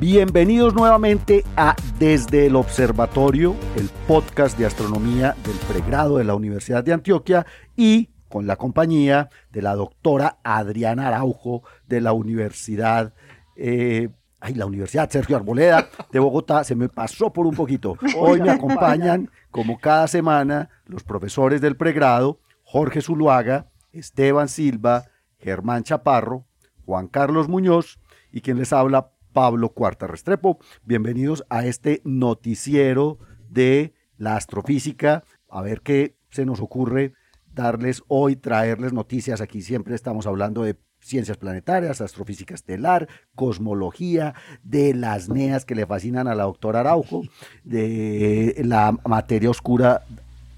Bienvenidos nuevamente a Desde el Observatorio, el podcast de astronomía del pregrado de la Universidad de Antioquia y con la compañía de la doctora Adriana Araujo de la Universidad, eh, ay, la Universidad Sergio Arboleda de Bogotá, se me pasó por un poquito. Hoy me acompañan, como cada semana, los profesores del pregrado, Jorge Zuluaga, Esteban Silva, Germán Chaparro, Juan Carlos Muñoz y quien les habla, Pablo Cuarta Restrepo. Bienvenidos a este noticiero de la astrofísica. A ver qué se nos ocurre darles hoy, traerles noticias. Aquí siempre estamos hablando de ciencias planetarias, astrofísica estelar, cosmología, de las NEAS que le fascinan a la doctora Araujo, de la materia oscura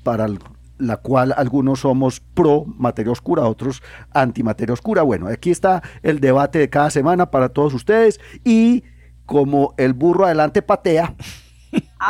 para la cual algunos somos pro materia oscura, otros anti materia oscura. Bueno, aquí está el debate de cada semana para todos ustedes y como el burro adelante patea,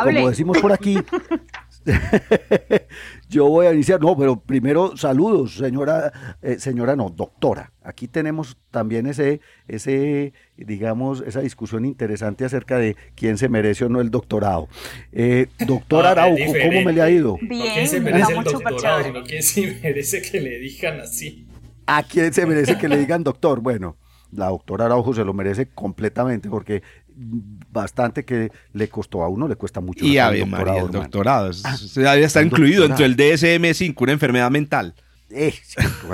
como decimos por aquí, Yo voy a iniciar, no, pero primero saludos, señora, eh, señora, no, doctora. Aquí tenemos también ese, ese, digamos, esa discusión interesante acerca de quién se merece o no el doctorado. Eh, doctor ah, Araujo, ¿cómo me le ha ido? Bien, ¿quién se merece el doctorado, sino quién se merece que le digan así? ¿A quién se merece que le digan doctor? Bueno, la doctora Araujo se lo merece completamente porque bastante que le costó a uno, le cuesta mucho. Y a María, el doctorado. Ah, está incluido dentro del DSM-5, una enfermedad mental. Eh,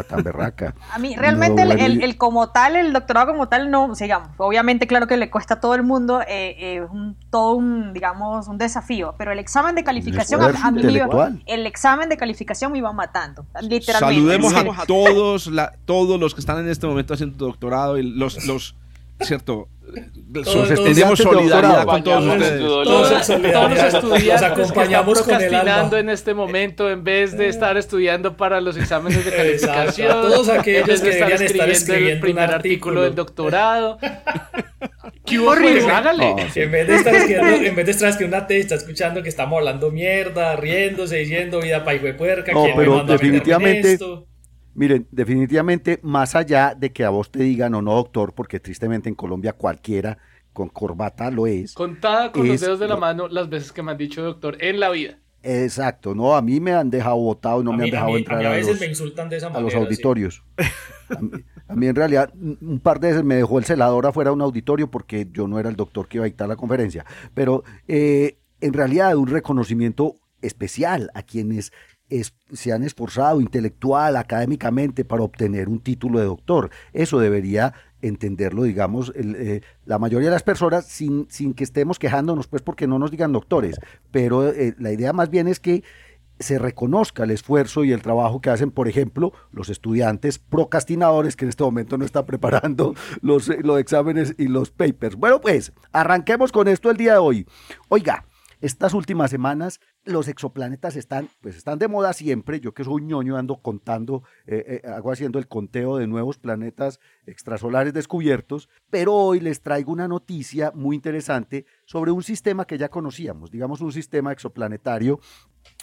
tan berraca. A mí realmente el, como tal, el doctorado como tal, no, digamos, obviamente claro que le cuesta a todo el mundo, eh, eh todo un, digamos, un desafío, pero el examen de calificación a, mí el examen de calificación me iba matando, literalmente. Saludemos a todos, la, todos los que están en este momento haciendo doctorado y los, los ¿cierto? tenemos solidaridad con todos ustedes. Todos, los estudiantes acompañamos que están procrastinando en este momento en vez de estar estudiando para los exámenes de calificación. Todos aquellos que estar escribiendo, el primer artículo del doctorado. ¿Qué horrible? Pues, hágale. En vez de estar escribiendo, en vez de estar escribiendo una tesis, está escuchando que estamos hablando mierda, riéndose, diciendo vida pa' puerca, no, pero definitivamente Miren, definitivamente, más allá de que a vos te digan o no doctor, porque tristemente en Colombia cualquiera con corbata lo es. Contada con los dedos de la mano las veces que me han dicho doctor en la vida. Exacto, no, a mí me han dejado votado y no me han dejado entrar a, los, auditorios. a, mí, en realidad un par de veces me dejó el celador afuera de un auditorio porque yo no era el doctor que iba a dictar la conferencia. Pero eh, en realidad un reconocimiento especial a quienes se han esforzado intelectual, académicamente para obtener un título de doctor. Eso debería entenderlo, digamos, eh, la mayoría de las personas sin, sin que estemos quejándonos, pues porque no nos digan doctores, pero eh, la idea más bien es que se reconozca el esfuerzo y el trabajo que hacen, por ejemplo, los estudiantes procrastinadores que en este momento no están preparando los, los exámenes y los papers. Bueno, pues arranquemos con esto el día de hoy. Oiga, estas últimas semanas los exoplanetas están, pues están de moda siempre. Yo que soy ñoño ando contando, eh, eh, hago haciendo el conteo de nuevos planetas extrasolares descubiertos, pero hoy les traigo una noticia muy interesante sobre un sistema que ya conocíamos, digamos un sistema exoplanetario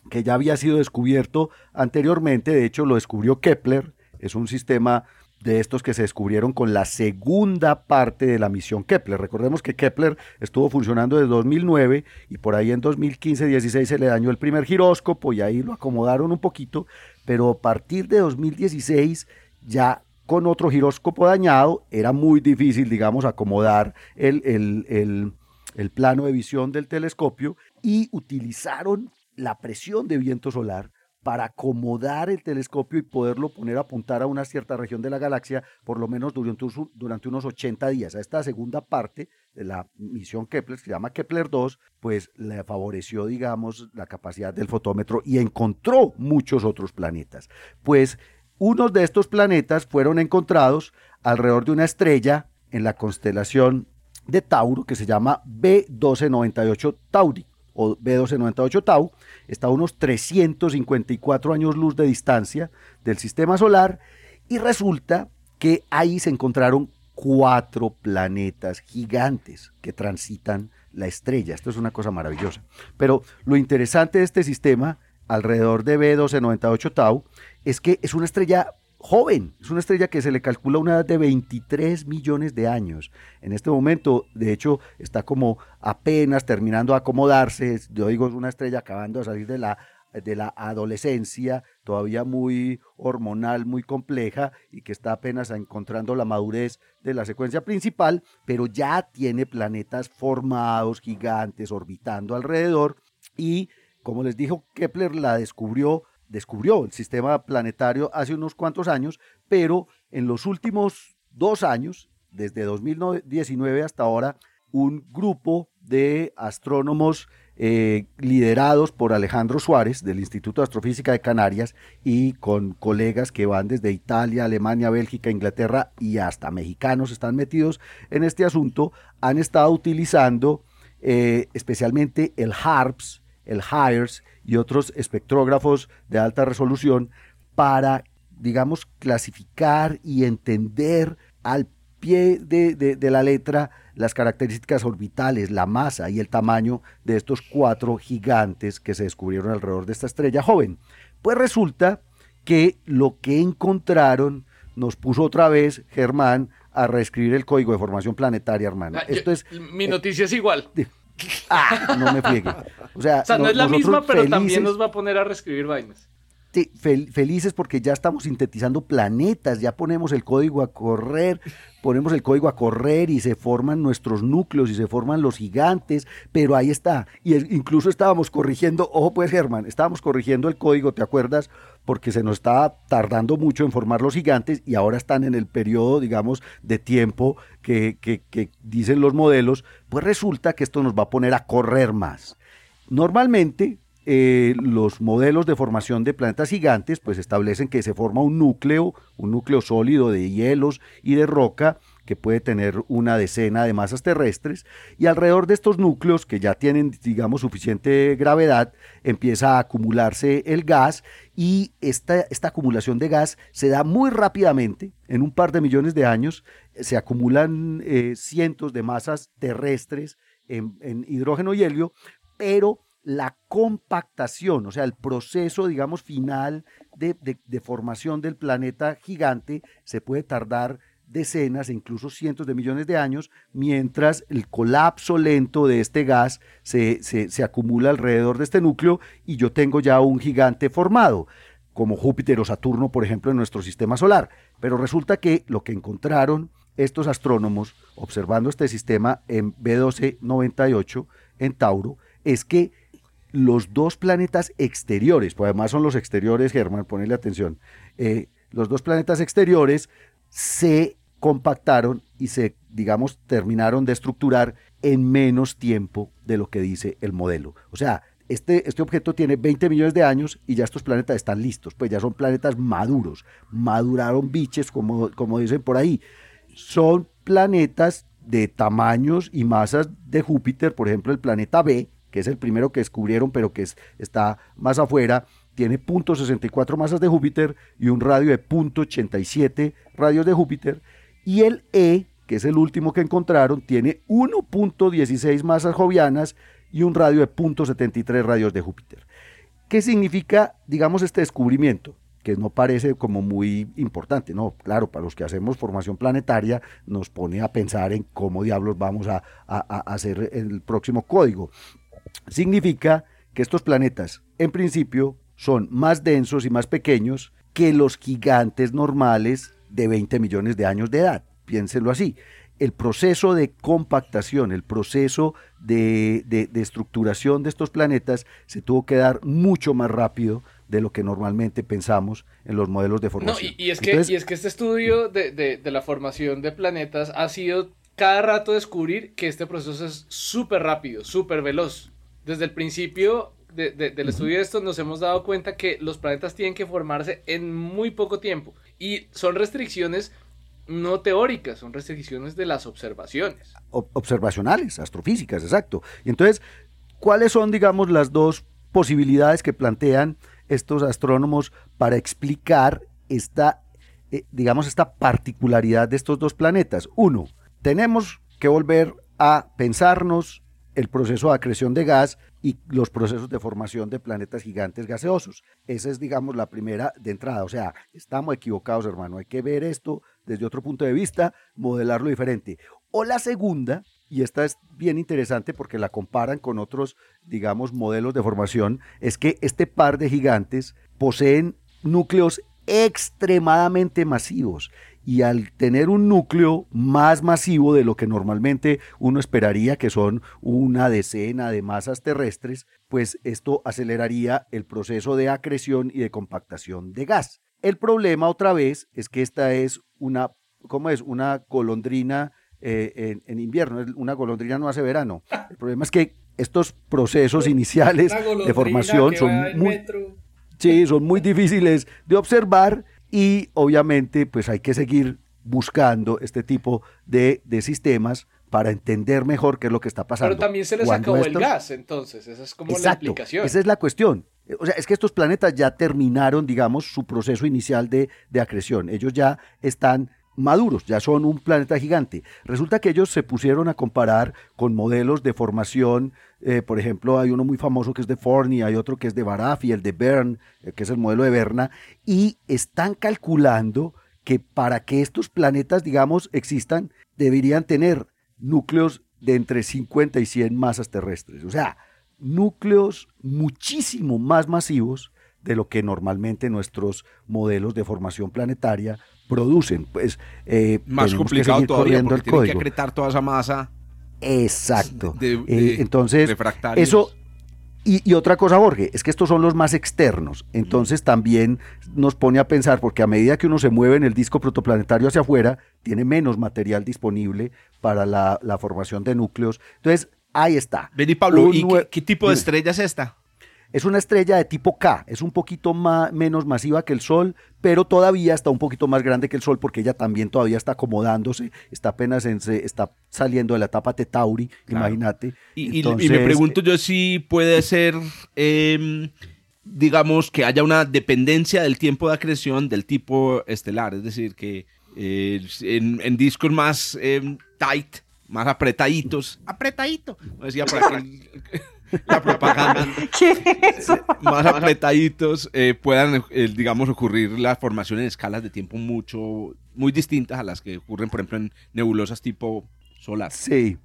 que ya había sido descubierto anteriormente, de hecho lo descubrió Kepler, es un sistema de estos que se descubrieron con la segunda parte de la misión Kepler. Recordemos que Kepler estuvo funcionando desde 2009 y por ahí en 2015-16 se le dañó el primer giróscopo y ahí lo acomodaron un poquito, pero a partir de 2016 ya con otro giróscopo dañado era muy difícil, digamos, acomodar el, el, el plano de visión del telescopio y utilizaron la presión de viento solar para acomodar el telescopio y poderlo poner a apuntar a una cierta región de la galaxia, por lo menos durante, durante unos 80 días. A esta segunda parte de la misión Kepler, que se llama Kepler 2, pues le favoreció, digamos, la capacidad del fotómetro y encontró muchos otros planetas. Pues unos de estos planetas fueron encontrados alrededor de una estrella en la constelación de Tauro que se llama B1298 Tauri o B1298 Tau, está a unos 354 años luz de distancia del sistema solar y resulta que ahí se encontraron cuatro planetas gigantes que transitan la estrella. Esto es una cosa maravillosa. Pero lo interesante de este sistema, alrededor de B1298 Tau, es que es una estrella joven, es una estrella que se le calcula una edad de 23 millones de años. En este momento, de hecho, está como apenas terminando de acomodarse, yo digo, es una estrella acabando de salir de la, de la adolescencia, todavía muy hormonal, muy compleja y que está apenas encontrando la madurez de la secuencia principal, pero ya tiene planetas formados, gigantes, orbitando alrededor y, como les dijo, Kepler la descubrió descubrió el sistema planetario hace unos cuantos años, pero en los últimos dos años, desde 2019 hasta ahora, un grupo de astrónomos eh, liderados por Alejandro Suárez del Instituto de Astrofísica de Canarias y con colegas que van desde Italia, Alemania, Bélgica, Inglaterra y hasta mexicanos están metidos en este asunto, han estado utilizando eh, especialmente el HARPS, el HIRES y otros espectrógrafos de alta resolución para, digamos, clasificar y entender al pie de, la letra las características orbitales, la masa y el tamaño de estos cuatro gigantes que se descubrieron alrededor de esta estrella joven. Pues resulta que lo que encontraron nos puso otra vez, Germán, a reescribir el código de formación planetaria, hermano. Ah, Esto es, mi noticia es igual. Ah, no me friegue. O sea, no, es la misma, pero también nos va a poner a reescribir vainas. felices porque ya estamos sintetizando planetas, ya ponemos el código a correr, ponemos el código a correr y se forman nuestros núcleos y se forman los gigantes, pero ahí está. Y incluso estábamos corrigiendo, ojo pues Germán, estábamos corrigiendo el código, ¿te acuerdas? Porque se nos estaba tardando mucho en formar los gigantes y ahora están en el periodo, digamos, de tiempo que, que dicen los modelos, pues resulta que esto nos va a poner a correr más. Normalmente, eh, los modelos de formación de planetas gigantes pues establecen que se forma un núcleo, un núcleo sólido de hielos y de roca que puede tener una decena de masas terrestres y alrededor de estos núcleos que ya tienen digamos suficiente gravedad empieza a acumularse el gas y esta, esta acumulación de gas se da muy rápidamente. En un par de millones de años se acumulan eh, cientos de masas terrestres en, en hidrógeno y helio pero la compactación, o sea, el proceso, digamos, final de, formación del planeta gigante se puede tardar decenas e incluso cientos de millones de años, mientras el colapso lento de este gas se, se, acumula alrededor de este núcleo y yo tengo ya un gigante formado, como Júpiter o Saturno, por ejemplo, en nuestro sistema solar. Pero resulta que lo que encontraron estos astrónomos observando este sistema en B1298 en Tauro es que los dos planetas exteriores, pues además son los exteriores, Germán, ponle atención, eh, los dos planetas exteriores se compactaron y se, digamos, terminaron de estructurar en menos tiempo de lo que dice el modelo. O sea, este, este objeto tiene 20 millones de años y ya estos planetas están listos, pues ya son planetas maduros, maduraron biches, como, como dicen por ahí. Son planetas de tamaños y masas de Júpiter, por ejemplo, el planeta B, que es el primero que descubrieron, pero que está más afuera, tiene .64 masas de Júpiter y un radio de .87 radios de Júpiter. Y el E, que es el último que encontraron, tiene 1.16 masas jovianas y un radio de .73 radios de Júpiter. ¿Qué significa, digamos, este descubrimiento? que no parece como muy importante, no, claro, para los que hacemos formación planetaria nos pone a pensar en cómo diablos vamos a, a hacer el próximo código significa que estos planetas, en principio, son más densos y más pequeños que los gigantes normales de 20 millones de años de edad. Piénsenlo así. El proceso de compactación, el proceso de, estructuración de estos planetas se tuvo que dar mucho más rápido de lo que normalmente pensamos en los modelos de formación. y, es que, es que este estudio de, de la formación de planetas ha sido cada rato descubrir que este proceso es súper rápido, súper veloz desde el principio del estudio de esto nos hemos dado cuenta que los planetas tienen que formarse en muy poco tiempo y son restricciones no teóricas, son restricciones de las observaciones. observacionales, astrofísicas, exacto. Y entonces, ¿cuáles son, digamos, las dos posibilidades que plantean estos astrónomos para explicar esta, eh, digamos, esta particularidad de estos dos planetas? Uno, tenemos que volver a pensarnos el proceso de acreción de gas y los procesos de formación de planetas gigantes gaseosos. Esa es, digamos, la primera de entrada. O sea, estamos equivocados, hermano. Hay que ver esto desde otro punto de vista, modelarlo diferente. O la segunda, y esta es bien interesante porque la comparan con otros, digamos, modelos de formación, es que este par de gigantes poseen núcleos extremadamente masivos y al tener un núcleo más masivo de lo que normalmente uno esperaría, que son una decena de masas terrestres, pues esto aceleraría el proceso de acreción y de compactación de gas. El problema otra vez es que esta es una, ¿cómo es? Una golondrina eh, en, invierno, una golondrina no hace verano. El problema es que estos procesos iniciales de formación son muy, sí, son muy difíciles de observar y obviamente pues hay que seguir buscando este tipo de, sistemas para entender mejor qué es lo que está pasando. Pero también se les acabó el gas, entonces, esa es como la implicación. Esa es la cuestión. O sea, es que estos planetas ya terminaron, digamos, su proceso inicial de, de acreción. Ellos ya están maduros, ya son un planeta gigante. Resulta que ellos se pusieron a comparar con modelos de formación, eh, por ejemplo, hay uno muy famoso que es de Forney, hay otro que es de Barafi, el de Bern, eh, que es el modelo de Berna, y están calculando que para que estos planetas, digamos, existan, deberían tener núcleos de entre 50 y 100 masas terrestres. O sea, núcleos muchísimo más masivos de lo que normalmente nuestros modelos de formación planetaria producen. Pues, eh, Más complicado todavía porque tienen que acretar toda esa masa. Exacto. Eh, entonces, eso... Y, otra cosa, Jorge, es que estos son los más externos. Entonces también nos pone a pensar, porque a medida que uno se mueve en el disco protoplanetario hacia afuera, tiene menos material disponible para la, formación de núcleos. Entonces, ahí está. Vení, Pablo, ¿y qué, tipo de estrella es esta? Es una estrella de tipo K, es un poquito más, menos masiva que el Sol, pero todavía está un poquito más grande que el Sol porque ella también todavía está acomodándose, está apenas en, está saliendo de la etapa Tetauri, imagínate. Y, me pregunto yo si puede ser, em, digamos, que haya una dependencia del tiempo de acreción del tipo estelar, es decir, que eh, en, discos más em, tight, más apretaditos, apretadito, decía por la propaganda, más apretaditos, eh, puedan, eh, digamos, ocurrir la formación en escalas de tiempo mucho, muy distintas a las que ocurren, por ejemplo, en nebulosas tipo solar. Sí.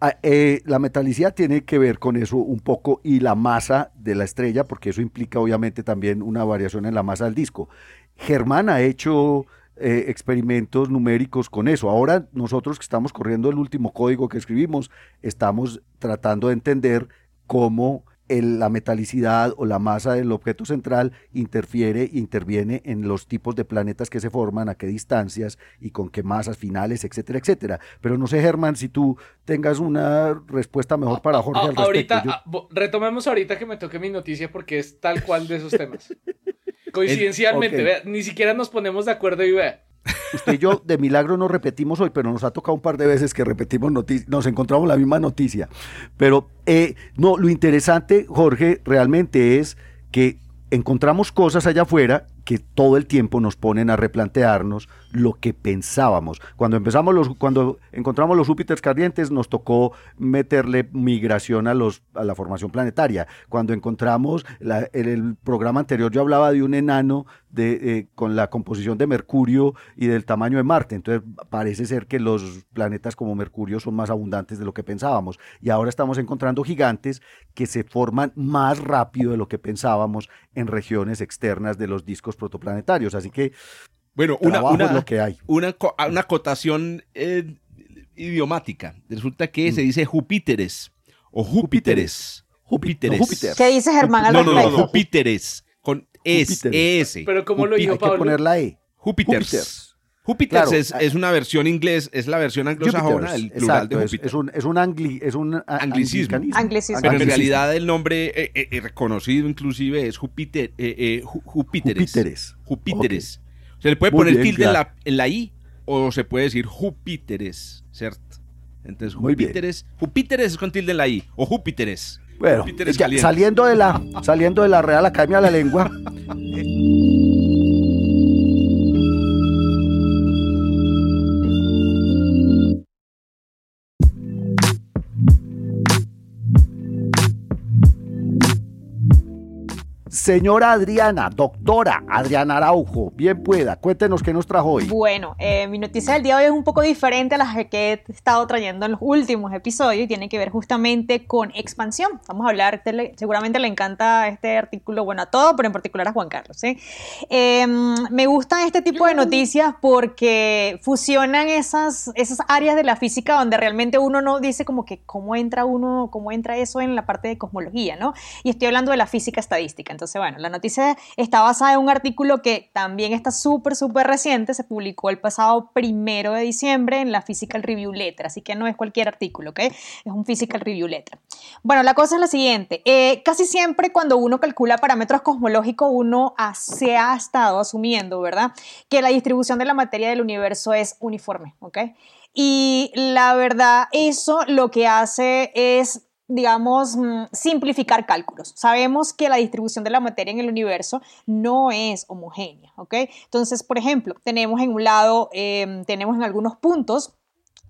Ah, eh, la metalicidad tiene que ver con eso un poco y la masa de la estrella, porque eso implica obviamente también una variación en la masa del disco. Germán ha hecho experimentos numéricos con eso. Ahora nosotros que estamos corriendo el último código que escribimos, estamos tratando de entender cómo la metalicidad o la masa del objeto central interfiere, interviene en los tipos de planetas que se forman, a qué distancias y con qué masas finales, etcétera, etcétera. Pero no sé, Germán, si tú tengas una respuesta mejor para Jorge al respecto. Ahorita, retomemos ahorita que me toque mi noticia porque es tal cual de esos temas. Coincidencialmente, ni siquiera nos ponemos de acuerdo y vea. Usted y yo de milagro no repetimos hoy, pero nos ha tocado un par de veces que repetimos noticias, nos encontramos la misma noticia. Pero eh, no, lo interesante, Jorge, realmente es que encontramos cosas allá afuera que todo el tiempo nos ponen a replantearnos lo que pensábamos. Cuando empezamos los, cuando encontramos los Júpiter calientes, nos tocó meterle migración a los a la formación planetaria. Cuando encontramos en el programa anterior yo hablaba de un enano de, eh, con la composición de Mercurio y del tamaño de Marte. Entonces parece ser que los planetas como Mercurio son más abundantes de lo que pensábamos. Y ahora estamos encontrando gigantes que se forman más rápido de lo que pensábamos en regiones externas de los discos protoplanetarios. Así que, bueno, una, una, lo que hay. Una, una acotación eh, idiomática. Resulta que se dice Júpiteres o Júpiteres. Júpiteres. ¿Qué dice Germán al No, no, no, Júpiteres. Con S, ES. Pero ¿cómo lo dijo Pablo? Hay que poner la E. Júpiteres. Júpiter es, es, una versión inglés, es la versión anglosajona del plural de Júpiter. Es, un, es un, angli, es un anglicismo. anglicismo. Pero en realidad el nombre eh, eh, reconocido inclusive es Júpiter, eh, Júpiteres. Júpiteres. Júpiteres. Se le puede poner tilde en la, en la, I o se puede decir Júpiteres, ¿cierto? Entonces Júpiteres, Júpiteres es con tilde en la I o Júpiteres. Bueno, saliendo de la saliendo de la Real Academia de la Lengua. Señora Adriana, doctora Adriana Araujo, bien pueda, cuéntenos qué nos trajo hoy. Bueno, eh, mi noticia del día de hoy es un poco diferente a las que he estado trayendo en los últimos episodios y tiene que ver justamente con expansión. Vamos a hablar, seguramente le encanta este artículo, bueno, a todo, pero en particular a Juan Carlos. Em, me gustan este tipo de noticias porque fusionan esas, esas áreas de la física donde realmente uno no dice como que cómo entra uno, cómo entra eso en la parte de cosmología, ¿no? Y estoy hablando de la física estadística. Entonces, bueno, la noticia está basada en un artículo que también está súper, súper reciente, se publicó el pasado primero de diciembre en la Physical Review Letter, así que no es cualquier artículo, ¿ok? Es un Physical Review Letter. Bueno, la cosa es la siguiente, eh, casi siempre cuando uno calcula parámetros cosmológicos, uno se ha estado asumiendo, ¿verdad? Que la distribución de la materia del universo es uniforme, ¿ok? Y la verdad, eso lo que hace es digamos, mm, simplificar cálculos. Sabemos que la distribución de la materia en el universo no es homogénea, ¿ok? Entonces, por ejemplo, tenemos en un lado, em, tenemos en algunos puntos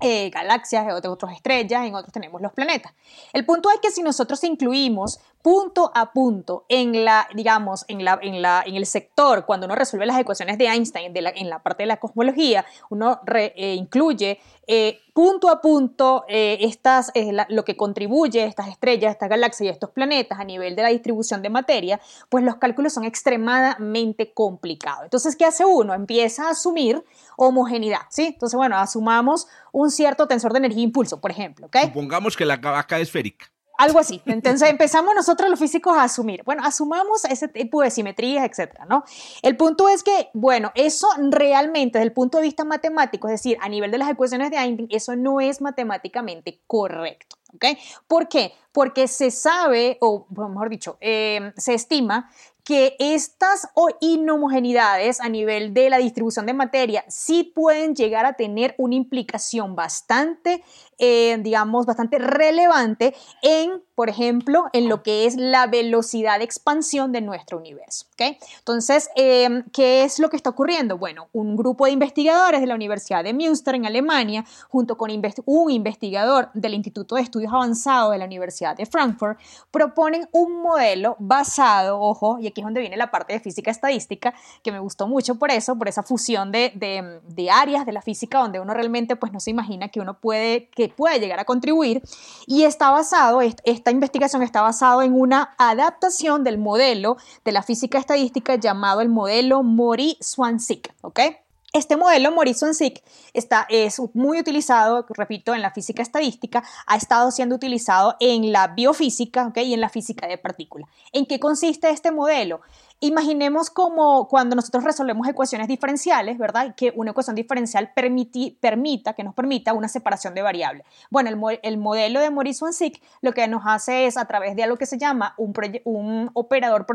eh, galaxias, en otros estrellas, en otros tenemos los planetas. El punto es que si nosotros incluimos punto a punto en la, digamos, en, la, en, la, en el sector, cuando uno resuelve las ecuaciones de Einstein de la, en la parte de la cosmología, uno eh, incluye eh, punto a punto eh, estas, lo que contribuye estas estrellas, estas galaxias y estos planetas a nivel de la distribución de materia, pues los cálculos son extremadamente complicados. Entonces, ¿qué hace uno? Empieza a asumir homogeneidad, ¿sí? Entonces, bueno, asumamos un cierto tensor de energía e impulso, por ejemplo. Supongamos que la vaca es esférica. Algo así. Entonces empezamos nosotros los físicos a asumir, bueno, asumamos ese tipo de simetrías, etcétera, ¿no? El punto es que, bueno, eso realmente desde el punto de vista matemático, es decir, a nivel de las ecuaciones de Einstein, eso no es matemáticamente correcto, ¿ok? ¿Por qué? Porque se sabe, o mejor dicho, eh, se estima que estas inhomogeneidades a nivel de la distribución de materia sí pueden llegar a tener una implicación bastante, eh, digamos, bastante relevante en, por ejemplo, en lo que es la velocidad de expansión de nuestro universo. ¿okay? Entonces, em, ¿qué es lo que está ocurriendo? Bueno, un grupo de investigadores de la Universidad de Münster en Alemania, junto con un investigador del Instituto de Estudios Avanzados de la Universidad de Frankfurt, proponen un modelo basado, ojo, y aquí es donde viene la parte de física estadística, que me gustó mucho por eso, por esa fusión de, de, áreas de la física donde uno realmente pues no se imagina que uno puede, que puede llegar a contribuir. Y está basado, esta investigación está basado en una adaptación del modelo de la física estadística llamado el modelo Mori-Swansik, ¿ok? Este modelo Morrison-Sick es muy utilizado, repito, en la física estadística, ha estado siendo utilizado en la biofísica y en la física de partículas. ¿En qué consiste este modelo? Imaginemos como cuando nosotros resolvemos ecuaciones diferenciales, ¿verdad? Que una ecuación diferencial permita, que nos permita una separación de variables. Bueno, el, modelo de Morrison-Sick lo que nos hace es a través de algo que se llama un, operador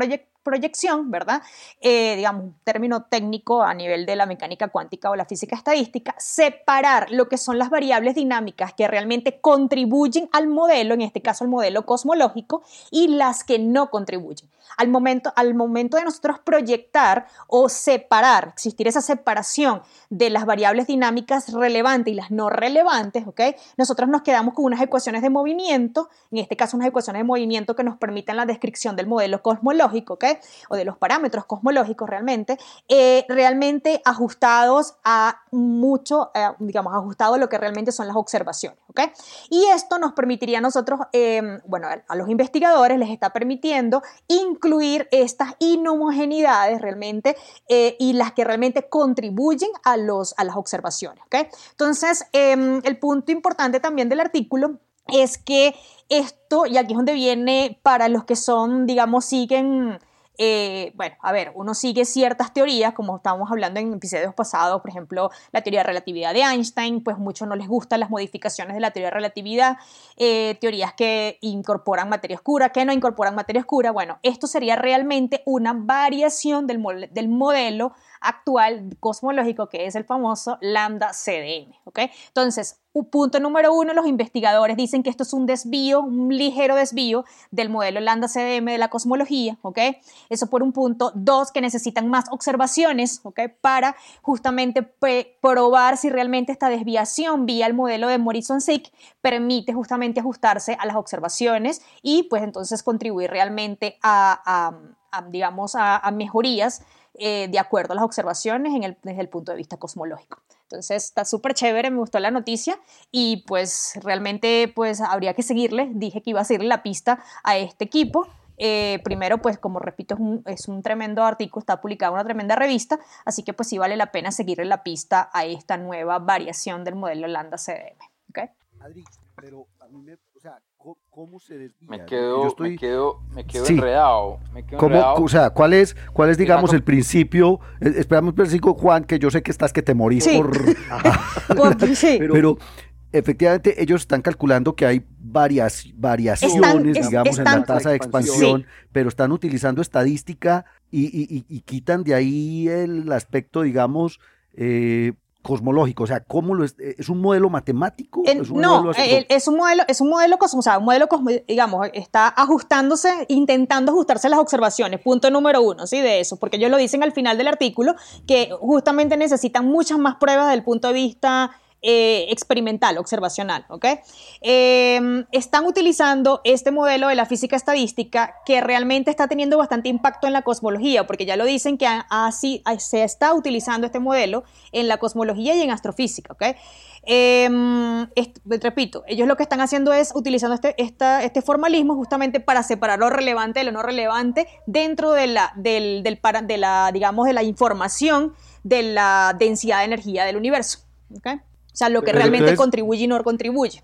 proyección, ¿verdad? Eh, digamos, un término técnico a nivel de la mecánica cuántica o la física estadística, separar lo que son las variables dinámicas que realmente contribuyen al modelo, en este caso el modelo cosmológico, y las que no contribuyen. Al momento, al momento de nosotros proyectar o separar, existir esa separación de las variables dinámicas relevantes y las no relevantes, ¿ok? Nosotros nos quedamos con unas ecuaciones de movimiento, en este caso unas ecuaciones de movimiento que nos permitan la descripción del modelo cosmológico, ¿ok? O de los parámetros cosmológicos realmente, eh, realmente ajustados a mucho, eh, digamos, ajustados a lo que realmente son las observaciones, Y esto nos permitiría a nosotros, em, bueno, a los investigadores les está permitiendo incluir estas inhomogeneidades realmente eh, y las que realmente contribuyen a, los, a las observaciones. Entonces, em, el punto importante también del artículo es que esto, y aquí es donde viene para los que son, digamos, siguen eh, bueno, a ver, uno sigue ciertas teorías, como estábamos hablando en episodios pasados, por ejemplo, la teoría de relatividad de Einstein, pues muchos no les gustan las modificaciones de la teoría de relatividad, eh, teorías que incorporan materia oscura, que no incorporan materia oscura. Bueno, esto sería realmente una variación del, del modelo actual cosmológico, que es el famoso lambda CDM. ¿ok? Entonces, punto número uno, los investigadores dicen que esto es un desvío, un ligero desvío del modelo lambda CDM de la cosmología, ¿ok? Eso por un punto. Dos, que necesitan más observaciones, ¿ok? Para justamente probar si realmente esta desviación vía el modelo de Morrison-Sick permite justamente ajustarse a las observaciones y pues entonces contribuir realmente a, digamos, a, mejorías eh, de acuerdo a las observaciones desde el punto de vista cosmológico. Entonces está súper chévere, me gustó la noticia y pues realmente pues habría que seguirle. Dije que iba a seguirle la pista a este equipo. Eh, primero, pues como repito, es un, tremendo artículo, está publicado en una tremenda revista, así que pues sí vale la pena seguirle la pista a esta nueva variación del modelo Lambda CDM. ¿okay? Pero a mí me, ¿cómo, se desvía? Me quedo, me quedo, me quedo enredado. Me quedo enredado. O sea, ¿cuál es, cuál es digamos, el principio? Eh, esperamos un principio, Juan, que yo sé que estás que te morís por... pero, efectivamente ellos están calculando que hay varias variaciones, digamos, en la tasa de expansión, pero están utilizando estadística y, y, y, quitan de ahí el aspecto, digamos, eh, cosmológico, o sea, ¿cómo lo es? ¿Es un modelo matemático? ¿Es un no, modelo es un modelo, es un modelo, o sea, un modelo, digamos, está ajustándose, intentando ajustarse a las observaciones, punto número uno, ¿sí? De eso, porque ellos lo dicen al final del artículo, que justamente necesitan muchas más pruebas desde el punto de vista eh, experimental, observacional, ¿ok? Em, están utilizando este modelo de la física estadística que realmente está teniendo bastante impacto en la cosmología, porque ya lo dicen que así se está utilizando este modelo en la cosmología y en astrofísica, ¿ok? Em, repito, ellos lo que están haciendo es utilizando este, este formalismo justamente para separar lo relevante de lo no relevante dentro de la, del, del, de la, digamos, de la información de la densidad de energía del universo. ¿okay? O sea, lo que realmente contribuye y no contribuye.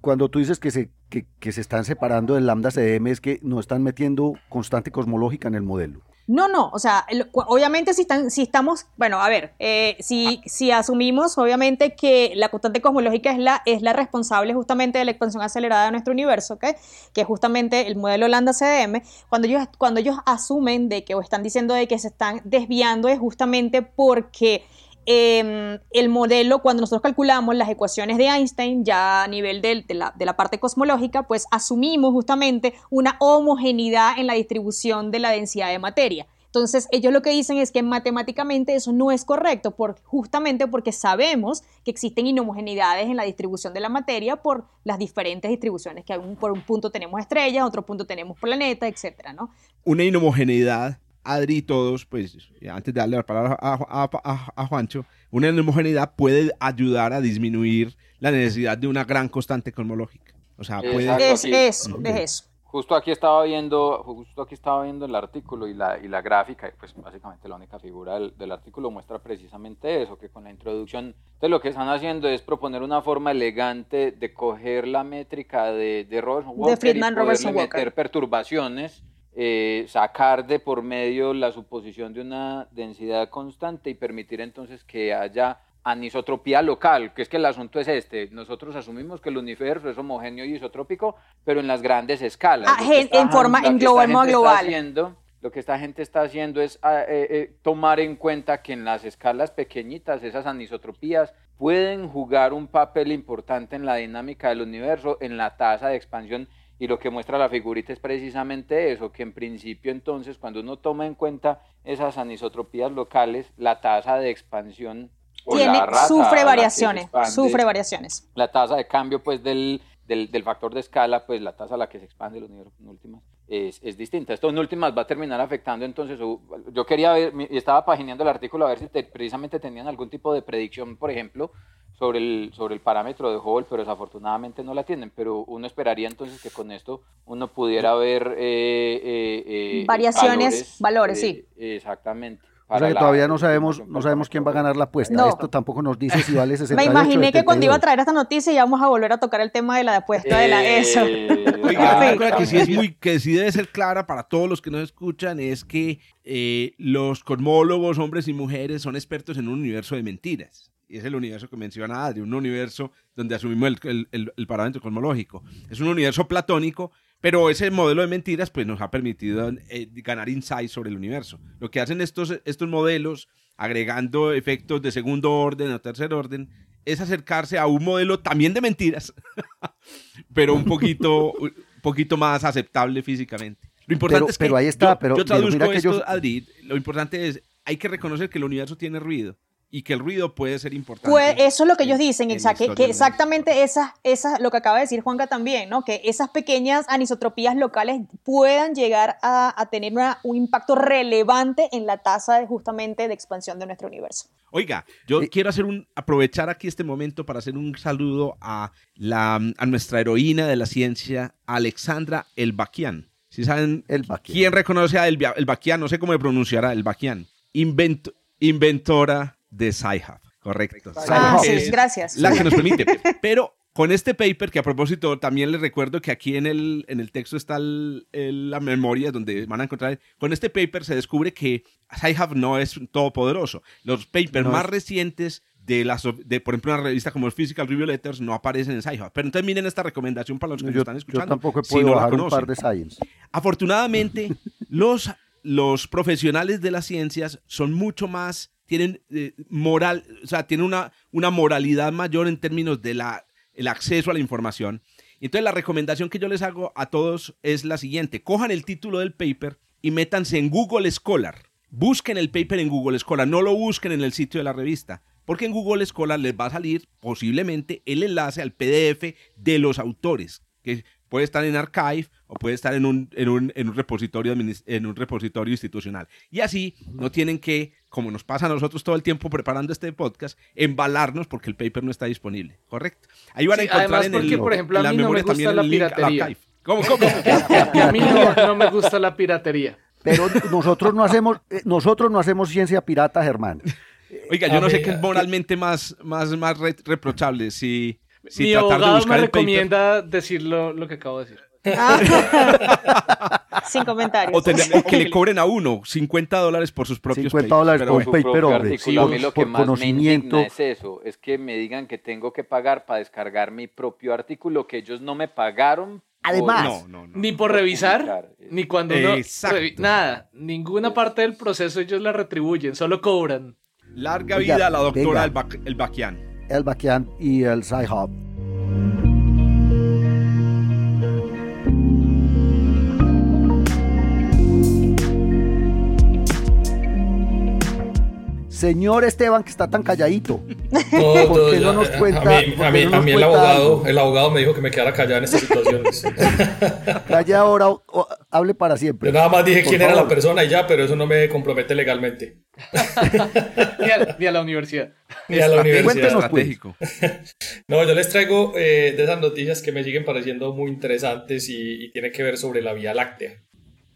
Cuando tú dices que se, que, se están separando del lambda CDM es que no están metiendo constante cosmológica en el modelo. No, no, o sea, obviamente si, están, si estamos, bueno, a ver, eh, si, si asumimos obviamente que la constante cosmológica es la, es la responsable justamente de la expansión acelerada de nuestro universo, ¿ok? que es justamente el modelo lambda CDM, cuando ellos, cuando ellos asumen de que o están diciendo de que se están desviando es justamente porque Em, el modelo, cuando nosotros calculamos las ecuaciones de Einstein, ya a nivel de, la, parte cosmológica, pues asumimos justamente una homogeneidad en la distribución de la densidad de materia. Entonces, ellos lo que dicen es que matemáticamente eso no es correcto, por, justamente porque sabemos que existen inhomogeneidades en la distribución de la materia por las diferentes distribuciones, que por un punto tenemos estrellas, otro punto tenemos planetas, etcétera, ¿no? Una inhomogeneidad Adri y todos, pues antes de darle la palabra a, Juancho, una homogeneidad puede ayudar a disminuir la necesidad de una gran constante cosmológica. O sea, puede... Es, eso, es eso. Justo aquí estaba viendo, justo aquí estaba viendo el artículo y la, y la gráfica, y pues básicamente la única figura del, artículo muestra precisamente eso, que con la introducción de lo que están haciendo es proponer una forma elegante de coger la métrica de, de Robertson Walker y poderle meter perturbaciones eh, sacar de por medio la suposición de una densidad constante y permitir entonces que haya anisotropía local, que es que el asunto es este. Nosotros asumimos que el universo es homogéneo y isotrópico, pero en las grandes escalas. Ah, en forma, en global, global. Haciendo, lo que esta gente está haciendo es ah, eh, eh, tomar en cuenta que en las escalas pequeñitas esas anisotropías pueden jugar un papel importante en la dinámica del universo, en la tasa de expansión y lo que muestra la figurita es precisamente eso, que en principio entonces cuando uno toma en cuenta esas anisotropías locales, la tasa de expansión Tiene, sufre variaciones, sufre variaciones. La tasa de cambio pues del, del, del, factor de escala, pues la tasa a la que se expande los universo en últimas es, es, distinta. Esto en últimas va a terminar afectando entonces, yo quería ver, estaba pagineando el artículo a ver si precisamente tenían algún tipo de predicción, por ejemplo, sobre el, sobre el parámetro de Hubble, pero desafortunadamente no la tienen. Pero uno esperaría entonces que con esto uno pudiera ver eh, eh, eh, variaciones, valores, sí. Exactamente. O sea que todavía no sabemos, no sabemos quién va a ganar la apuesta. Esto tampoco nos dice si vale 68 Me imaginé que cuando iba a traer esta noticia íbamos a volver a tocar el tema de la apuesta de la ESO. Oiga, que sí, es muy, que sí debe ser clara para todos los que nos escuchan es que los cosmólogos, hombres y mujeres, son expertos en un universo de mentiras y es el universo que menciona Adri, un universo donde asumimos el, el, parámetro cosmológico. Es un universo platónico, Pero ese modelo de mentiras pues, nos ha permitido eh, ganar insight sobre el universo. Lo que hacen estos, estos modelos, agregando efectos de segundo orden o tercer orden, es acercarse a un modelo también de mentiras, pero un poquito, un poquito más aceptable físicamente. Lo importante es que pero ahí está, pero, yo traduzco esto, Adrid, lo importante es, hay que reconocer que el universo tiene ruido y que el ruido puede ser importante. Pues eso es lo que ellos dicen, que, exactamente esa, esa, lo que acaba de decir Juanca también, ¿no? que esas pequeñas anisotropías locales puedan llegar a, tener un impacto relevante en la tasa de, justamente de expansión de nuestro universo. Oiga, yo quiero hacer un, aprovechar aquí este momento para hacer un saludo a, la, a nuestra heroína de la ciencia, Alexandra Elbaquian. Si saben quién reconoce a Elbaquian, no sé cómo me pronunciará, Elbaquian. Invento, inventora de Sci-Hub, correcto. Ah, sí, gracias. La que nos permite. Pero con este paper, que a propósito también les recuerdo que aquí en el, en el texto está la memoria donde van a encontrar, con este paper se descubre que Sci-Hub no es todopoderoso. Los papers más recientes de, las, de, por ejemplo, una revista como Physical Review Letters no aparecen en Sci-Hub. Pero entonces miren esta recomendación para los que nos están escuchando. Yo tampoco he podido bajar un par de Science. Afortunadamente, los, los profesionales de las ciencias son mucho más tienen eh, moral, o sea, tienen una, una moralidad mayor en términos de la, el acceso a la información. Entonces la recomendación que yo les hago a todos es la siguiente, cojan el título del paper y métanse en Google Scholar. Busquen el paper en Google Scholar, no lo busquen en el sitio de la revista, porque en Google Scholar les va a salir posiblemente el enlace al PDF de los autores, que puede estar en Archive o puede estar en un, en un, en un, repositorio, en un repositorio institucional. Y así no tienen que, como nos pasa a nosotros todo el tiempo preparando este podcast, embalarnos porque el paper no está disponible. ¿Correcto? Ahí van a encontrar en el, por ejemplo, a mí no me gusta la piratería. ¿Cómo, cómo? a mí no, me gusta la piratería. Pero nosotros no hacemos, eh, nosotros no hacemos ciencia pirata, Germán. Oiga, yo no sé qué es moralmente más, más, más reprochable, si, si Mi abogado me recomienda decir lo que acabo de decir. Sin comentarios. O, que le cobren a uno 50 dólares por sus propios 50 dólares por un paper, hombre. Sí, a mí lo que más conocimiento. me es eso, es que me digan que tengo que pagar para descargar mi propio artículo que ellos no me pagaron. Además, ni por revisar, ni cuando no. Nada, ninguna parte del proceso ellos la retribuyen, solo cobran. Larga vida a la doctora El, el Baquian. El Bakian y el Sci-Hub. Señor Esteban, que está tan calladito. ¿Por qué no nos cuenta? A mí, a mí, el, abogado, el abogado me dijo que me quedara callado en estas situaciones. Calle ahora, hable para siempre. Yo nada más dije quién era la persona y ya, pero eso no me compromete legalmente. ni, a, la universidad. Ni a la universidad. Estratégico. no, yo les traigo eh, de esas noticias que me siguen pareciendo muy interesantes y, y tiene que ver sobre la Vía Láctea.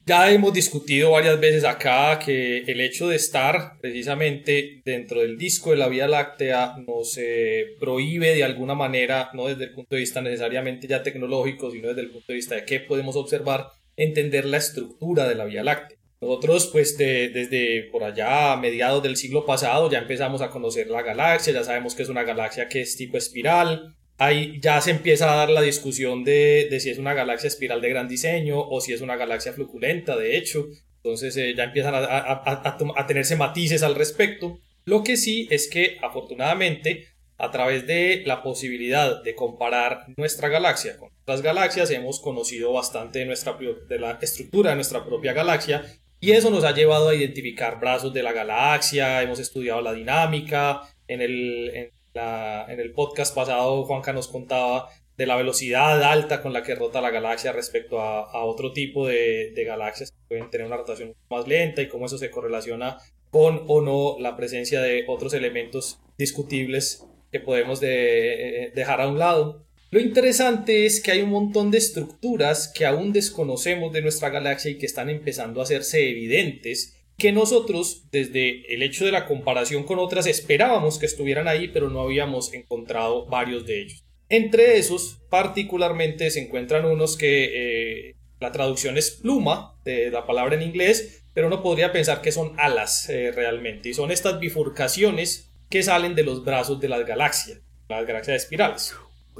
Ya hemos discutido varias veces acá que el hecho de estar precisamente dentro del disco de la Vía Láctea nos eh, prohíbe de alguna manera, no desde el punto de vista necesariamente ya tecnológico, sino desde el punto de vista de qué podemos observar, entender la estructura de la Vía Láctea. Nosotros, pues desde por allá a mediados del siglo pasado, ya empezamos a conocer la galaxia, ya sabemos que es una galaxia que es tipo espiral, ahí ya se empieza a dar la discusión de, si es una galaxia espiral de gran diseño o si es una galaxia fluculenta, de hecho. Entonces eh, ya empiezan a, tenerse matices al respecto. Lo que sí es que afortunadamente a través de la posibilidad de comparar nuestra galaxia con otras galaxias hemos conocido bastante de, nuestra, de la estructura de nuestra propia galaxia y eso nos ha llevado a identificar brazos de la galaxia, hemos estudiado la dinámica, en el, en el podcast pasado Juanca nos contaba de la velocidad alta con la que rota la galaxia respecto a, otro tipo de, galaxias que pueden tener una rotación más lenta y cómo eso se correlaciona con o no la presencia de otros elementos discutibles que podemos eh, dejar a un lado. Lo interesante es que hay un montón de estructuras que aún desconocemos de nuestra galaxia y que están empezando a hacerse evidentes que nosotros, desde el hecho de la comparación con otras, esperábamos que estuvieran ahí, pero no habíamos encontrado varios de ellos. Entre esos, particularmente, se encuentran unos que eh, la traducción es pluma de la palabra en inglés, pero uno podría pensar que son alas eh, realmente, y son estas bifurcaciones que salen de los brazos de las galaxias, las galaxias espirales.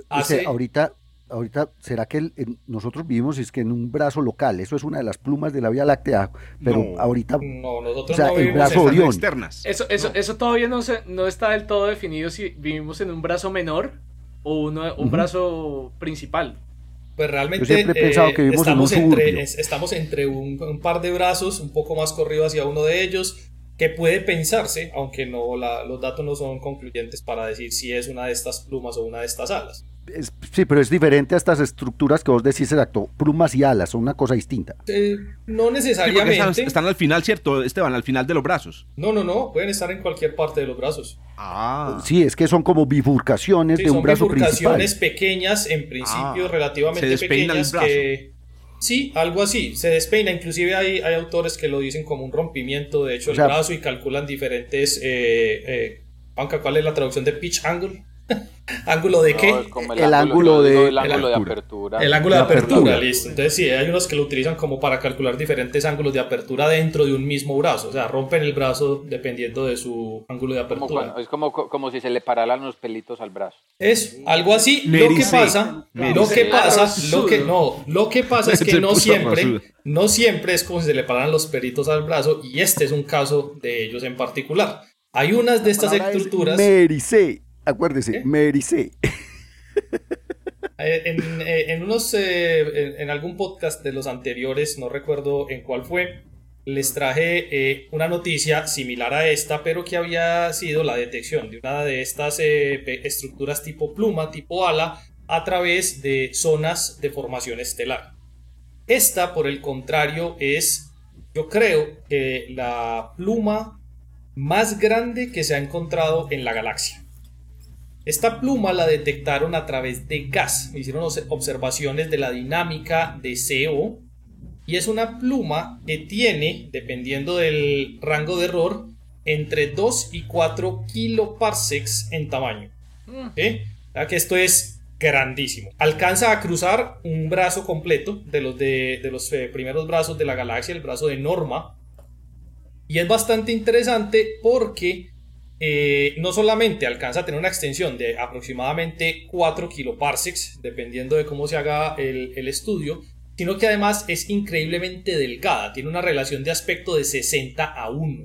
Hace... ahorita ahorita, ¿será que nosotros vivimos es que en un brazo local? Eso es una de las plumas de la Vía Láctea, pero ahorita... No, nosotros no el brazo externas. Eso, eso, eso todavía no, se, no está del todo definido si vivimos en un brazo menor o uno, un brazo principal. Pues realmente Yo siempre he pensado que vivimos estamos, en un entre, estamos entre un, par de brazos, un poco más corrido hacia uno de ellos, que puede pensarse, aunque no los datos no son concluyentes para decir si es una de estas plumas o una de estas alas sí, pero es diferente a estas estructuras que vos decís, exacto, plumas y alas, son una cosa distinta. Eh, no necesariamente. están, al final, ¿cierto, Esteban? Al final de los brazos. No, no, no, pueden estar en cualquier parte de los brazos. Ah. Sí, es que son como bifurcaciones de un brazo principal. bifurcaciones pequeñas, en principio, ah. relativamente pequeñas, que... Sí, algo así, se despeina, inclusive hay, hay autores que lo dicen como un rompimiento, de hecho, el brazo y calculan diferentes... Eh, eh, ¿cuál es la traducción de pitch angle? ¿Ángulo de qué? el, ángulo, de, el ángulo de apertura. El ángulo de, apertura, listo. Entonces sí, hay unos que lo utilizan como para calcular diferentes ángulos de apertura dentro de un mismo brazo. O sea, rompen el brazo dependiendo de su ángulo de apertura. es como, como si se le pararan los pelitos al brazo. Es algo así. lo que pasa, lo que pasa, lo que no, lo que pasa es que no siempre, no siempre es como si se le pararan los pelitos al brazo y este es un caso de ellos en particular. Hay unas de estas estructuras. Acuérdese, ¿Eh? me eh, En, eh, en, unos, en, algún podcast de los anteriores, no recuerdo en cuál fue, les traje una noticia similar a esta, pero que había sido la detección de una de estas estructuras tipo pluma, tipo ala, a través de zonas de formación estelar. Esta, por el contrario, es, yo creo, que la pluma más grande que se ha encontrado en la galaxia. Esta pluma la detectaron a través de gas, hicieron observaciones de la dinámica de CO y es una pluma que tiene, dependiendo del rango de error, entre 2 y 4 kiloparsecs en tamaño. Mm. que esto es grandísimo. Alcanza a cruzar un brazo completo de los, de, los eh, primeros brazos de la galaxia, el brazo de Norma. Y es bastante interesante porque eh, no solamente alcanza a tener una extensión de aproximadamente 4 kiloparsecs, dependiendo de cómo se haga el, estudio, sino que además es increíblemente delgada, tiene una relación de aspecto de 60 a 1.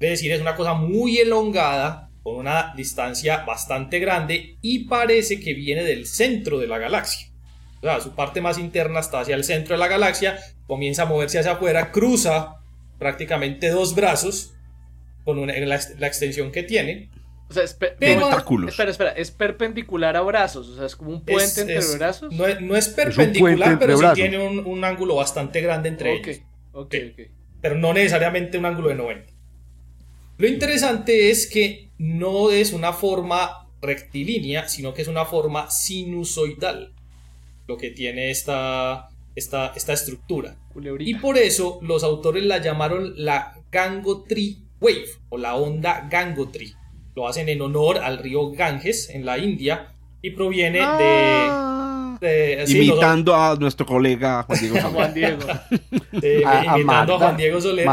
Es decir, es una cosa muy elongada, con una distancia bastante grande y parece que viene del centro de la galaxia. O sea, su parte más interna está hacia el centro de la galaxia, comienza a moverse hacia afuera, cruza prácticamente dos brazos con la, extensión que tiene. O sea, es espera, espera, es perpendicular a brazos, o sea, es como un puente entre brazos. No es, no es perpendicular, pero sí tiene un, ángulo bastante grande entre ellos. Okay, ok, Pero no necesariamente un ángulo de 90. Lo interesante es que no es una forma rectilínea, sino que es una forma sinusoidal, lo que tiene esta, esta, esta estructura. Y por eso los autores la llamaron la Gangotri Wave o la onda Gangotri. Lo hacen en honor al río Ganges en la India y proviene de, ah. imitando a nuestro colega Juan Diego Soler. Juan Diego. imitando a, Juan Diego Soler.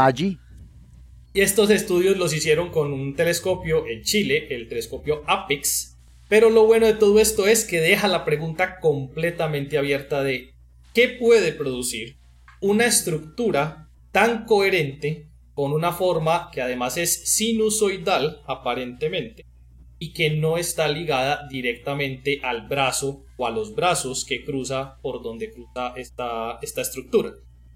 Y estos estudios los hicieron con un telescopio en Chile, el telescopio Apex. Pero lo bueno de todo esto es que deja la pregunta completamente abierta de ¿qué puede producir una estructura tan coherente con una forma que además es sinusoidal aparentemente y que no está ligada directamente al brazo o a los brazos que cruza por donde cruza esta, esta estructura.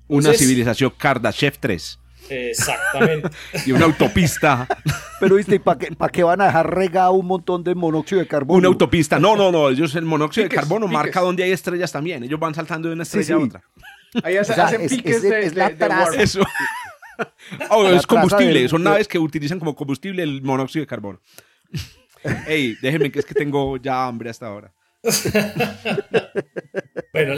una civilización Kardashev 3. Exactamente. y una autopista. Pero, ¿viste? ¿Para qué, qué, van a dejar regado un montón de monóxido de carbono? Una autopista. No, no, no. Ellos el monóxido de carbono marca donde hay estrellas también. Ellos van saltando de una estrella a otra. Ahí hacen piques de, la Eso. Oh, es combustible, son naves que utilizan como combustible el monóxido de carbono. Ey, déjenme que es que tengo ya hambre hasta ahora. bueno,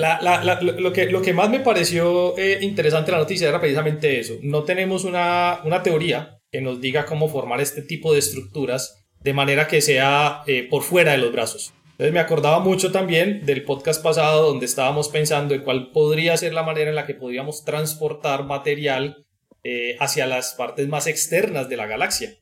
lo, que, lo que más me pareció eh, interesante la noticia era precisamente eso. No tenemos una, una, teoría que nos diga cómo formar este tipo de estructuras de manera que sea eh, por fuera de los brazos. Entonces me acordaba mucho también del podcast pasado donde estábamos pensando en cuál podría ser la manera en la que podríamos transportar material eh, hacia las partes más externas de la galaxia.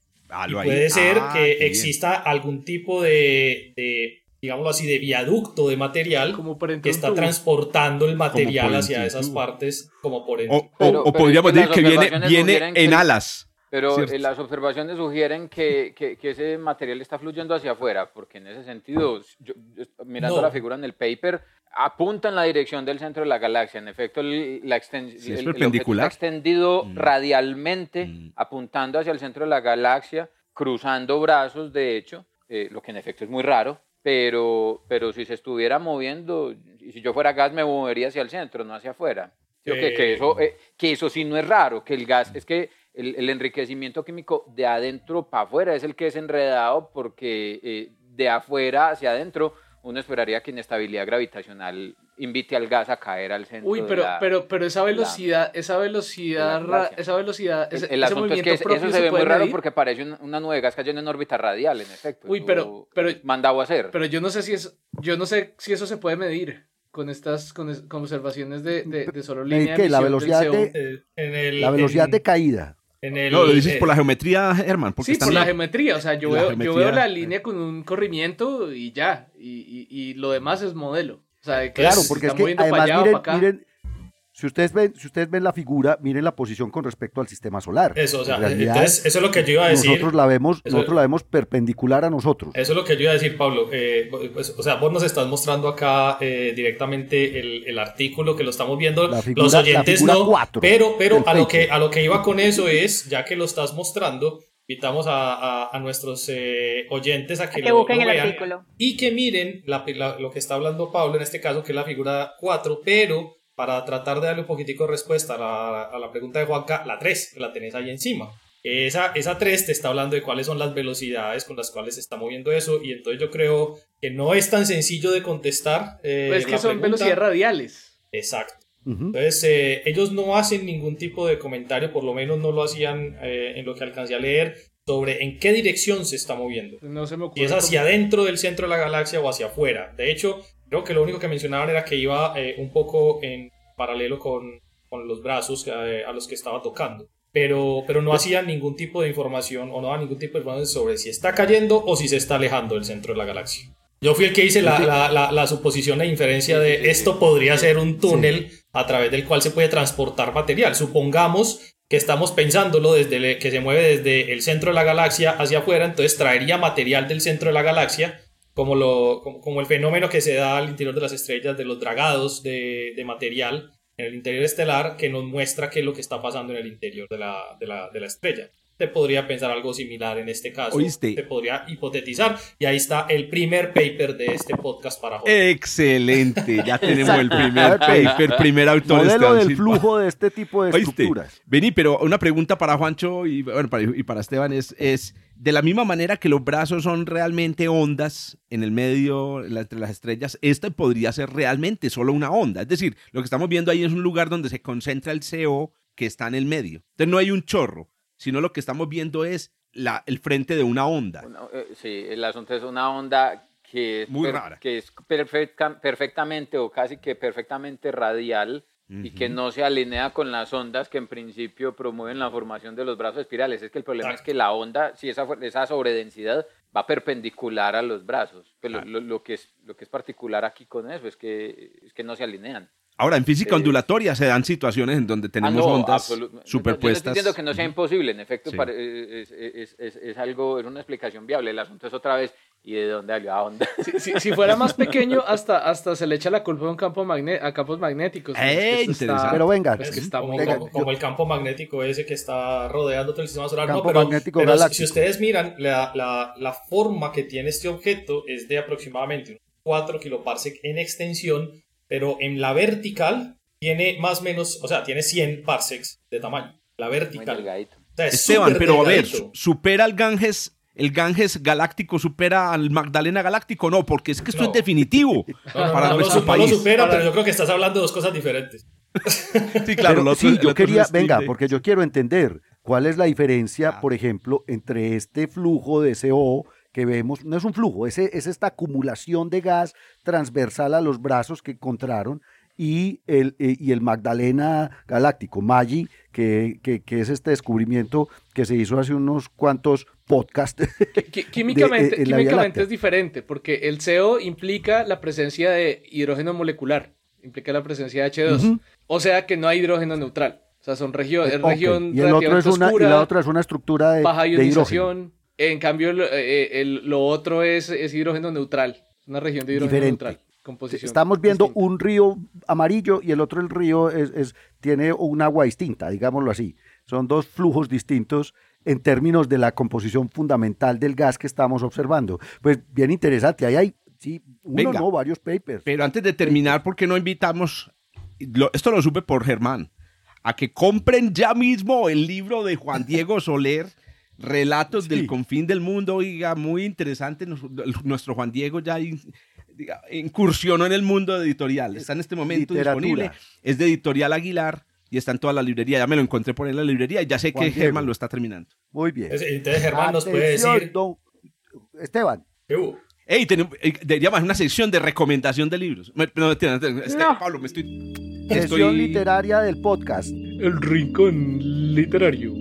puede ser ah, que exista algún tipo de, digámoslo así, de viaducto de material que está transportando el material hacia esas partes como por el... O, podríamos decir que viene, viene en alas. Pero eh, las observaciones sugieren que, que, ese material está fluyendo hacia afuera, porque en ese sentido, mirando la figura en el paper, apunta en la dirección del centro de la galaxia. En efecto, la está extendido mm. radialmente, mm. apuntando hacia el centro de la galaxia, cruzando brazos, de hecho, eh, lo que en efecto es muy raro, pero, pero si se estuviera moviendo, y si yo fuera gas, me movería hacia el centro, no hacia afuera. que, que, eso, eh, que eso sí no es raro, que el gas, es que el, enriquecimiento químico de adentro para afuera es el que es enredado porque eh, de afuera hacia adentro uno esperaría que inestabilidad gravitacional invite al gas a caer al centro. Uy, pero, pero, pero esa velocidad, esa velocidad, esa velocidad, ese, el, asunto es que eso se ve muy raro porque parece una, nube de gas cayendo en órbita radial, en efecto. Uy, pero, pero mandado a hacer. Pero yo no sé si es, yo no sé si eso se puede medir con estas con, observaciones de, de, solo línea de la velocidad de, eh, la velocidad de caída no, lo dices por la geometría, Herman. sí, por la geometría. O sea, yo, veo, yo veo la línea con un corrimiento y ya. Y, y, lo demás es modelo. O sea, claro, porque es que además miren, miren, si ustedes ven, si ustedes ven la figura, miren la posición con respecto al sistema solar. Eso, o sea, entonces, eso es lo que yo iba a decir. Nosotros la vemos, nosotros la vemos perpendicular a nosotros. Eso es lo que yo iba a decir, Pablo. Eh, pues, o sea, vos nos estás mostrando acá eh, directamente el, el, artículo que lo estamos viendo. los oyentes no. pero, pero a lo que a lo que iba con eso es, ya que lo estás mostrando, invitamos a, a, nuestros eh, oyentes a que, lo, busquen el artículo. y que miren lo que está hablando Pablo en este caso, que es la figura 4, pero para tratar de darle un poquitico de respuesta a la, pregunta de Juanca, la 3, que la tenés ahí encima. Esa, esa 3 te está hablando de cuáles son las velocidades con las cuales se está moviendo eso y entonces yo creo que no es tan sencillo de contestar. Eh, es que son velocidades radiales. Exacto. Entonces eh, ellos no hacen ningún tipo de comentario, por lo menos no lo hacían eh, en lo que alcancé a leer, sobre en qué dirección se está moviendo. No se me ocurre. Si es hacia adentro del centro de la galaxia o hacia afuera. De hecho, Creo que lo único que mencionaban era que iba eh, un poco en paralelo con, con los brazos eh, a los que estaba tocando. Pero, pero no hacían ningún tipo de información o no daban ningún tipo de información sobre si está cayendo o si se está alejando del centro de la galaxia. Yo fui el que hice la, la, la, suposición e inferencia de esto podría ser un túnel a través del cual se puede transportar material. Supongamos que estamos pensándolo desde que se mueve desde el centro de la galaxia hacia afuera, entonces traería material del centro de la galaxia como, lo, como, el fenómeno que se da al interior de las estrellas, de los dragados de, de, material en el interior estelar, que nos muestra qué es lo que está pasando en el interior de la, de la, de la estrella. Te podría pensar algo similar en este caso. ¿Oíste? Te podría hipotetizar. Y ahí está el primer paper de este podcast para Excelente. Ya tenemos el primer paper, primer autor. Modelo del flujo de este tipo de estructuras. Vení, pero una pregunta para Juancho y, bueno, para, y para Esteban es, es de la misma manera que los brazos son realmente ondas en el medio, entre las estrellas, esta podría ser realmente solo una onda. Es decir, lo que estamos viendo ahí es un lugar donde se concentra el CO que está en el medio. Entonces no hay un chorro, sino lo que estamos viendo es la, el frente de una onda. Eh, sí, el asunto es una onda que es, Muy rara. que es perfectamente o casi que perfectamente radial y que no se alinea con las ondas que en principio promueven la formación de los brazos espirales. Es que el problema es que la onda, si esa, esa sobredensidad va perpendicular a los brazos. Pero lo, lo, que es, lo que es particular aquí con eso es que, es que no se alinean. Ahora, en física eh, ondulatoria se dan situaciones en donde tenemos ah, ondas superpuestas. No, estoy que no sea imposible, en efecto es, es, es, es, algo, es una explicación viable. El asunto es otra vez y de dónde salió a onda. Si, si, fuera más pequeño, hasta, hasta se le echa la culpa a, un campo a campos magnéticos. Eh, interesante. pero venga, es que está como, como, el campo magnético ese que está rodeando todo el sistema solar. no, pero, pero si ustedes miran, la, la, la, forma que tiene este objeto es de aproximadamente 4 kiloparsec en extensión, pero en la vertical tiene más o menos, o sea, tiene 100 parsecs de tamaño. La vertical. Esteban, pero a ver, supera el Ganges el Ganges galáctico supera al Magdalena galáctico, no, porque es que esto es definitivo para nuestro país. supera, pero yo creo que estás hablando de dos cosas diferentes. sí, claro. sí, yo quería, venga, porque yo quiero entender cuál es la diferencia, ah. por ejemplo, entre este flujo de CO que vemos, no es un flujo, es, es esta acumulación de gas transversal a los brazos que encontraron y el, eh, y el Magdalena Galáctico, Maggi, que, que, es este descubrimiento que se hizo hace unos cuantos podcasts. Químicamente, químicamente es diferente, porque el CO implica la presencia de hidrógeno molecular, implica la presencia de H2, o sea que no hay hidrógeno neutral. O sea, son región, es región y, el otro es una, y la otra es una estructura de, baja ionización. En cambio, eh, lo, otro es, es, hidrógeno neutral, una región de hidrógeno neutral. Composición Estamos viendo un río amarillo y el otro el río es, tiene un agua distinta, digámoslo así. Son dos flujos distintos en términos de la composición fundamental del gas que estamos observando. Pues bien interesante, ahí hay, sí, uno no, varios papers. Pero antes de terminar, ¿por qué no invitamos, esto lo supe por Germán, a que compren ya mismo el libro de Juan Diego Soler? Relatos del confín del mundo, oiga, muy interesante. Nuestro Juan Diego ya incursionó en el mundo editorial. Está en este momento disponible. Es de Editorial Aguilar y está en toda la librería. Ya me lo encontré por ahí en la librería y ya sé que Germán lo está terminando. Muy bien. Entonces Germán nos puede decir... Esteban. Ey, deberíamos una sección de recomendación de libros. No, no, Pablo, me estoy... Sección literaria del podcast. El rincón literario.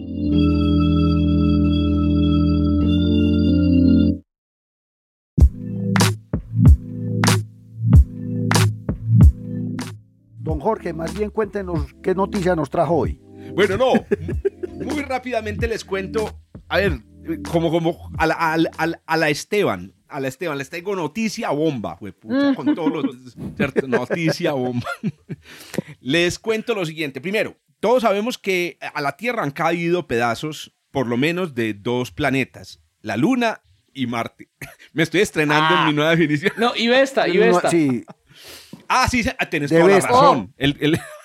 Jorge, más bien cuéntenos qué noticia nos trajo hoy. Bueno, no, muy rápidamente les cuento, a ver, como, como a, la, Esteban, a la Esteban, les traigo noticia bomba, con todos los, noticia bomba. les cuento lo siguiente, primero, todos sabemos que a la Tierra han caído pedazos, por lo menos, de dos planetas, la Luna y Marte. Me estoy estrenando en mi ah. nueva definición. No, y esta, y esta. Sí, Ah, sí, tenés toda la razón.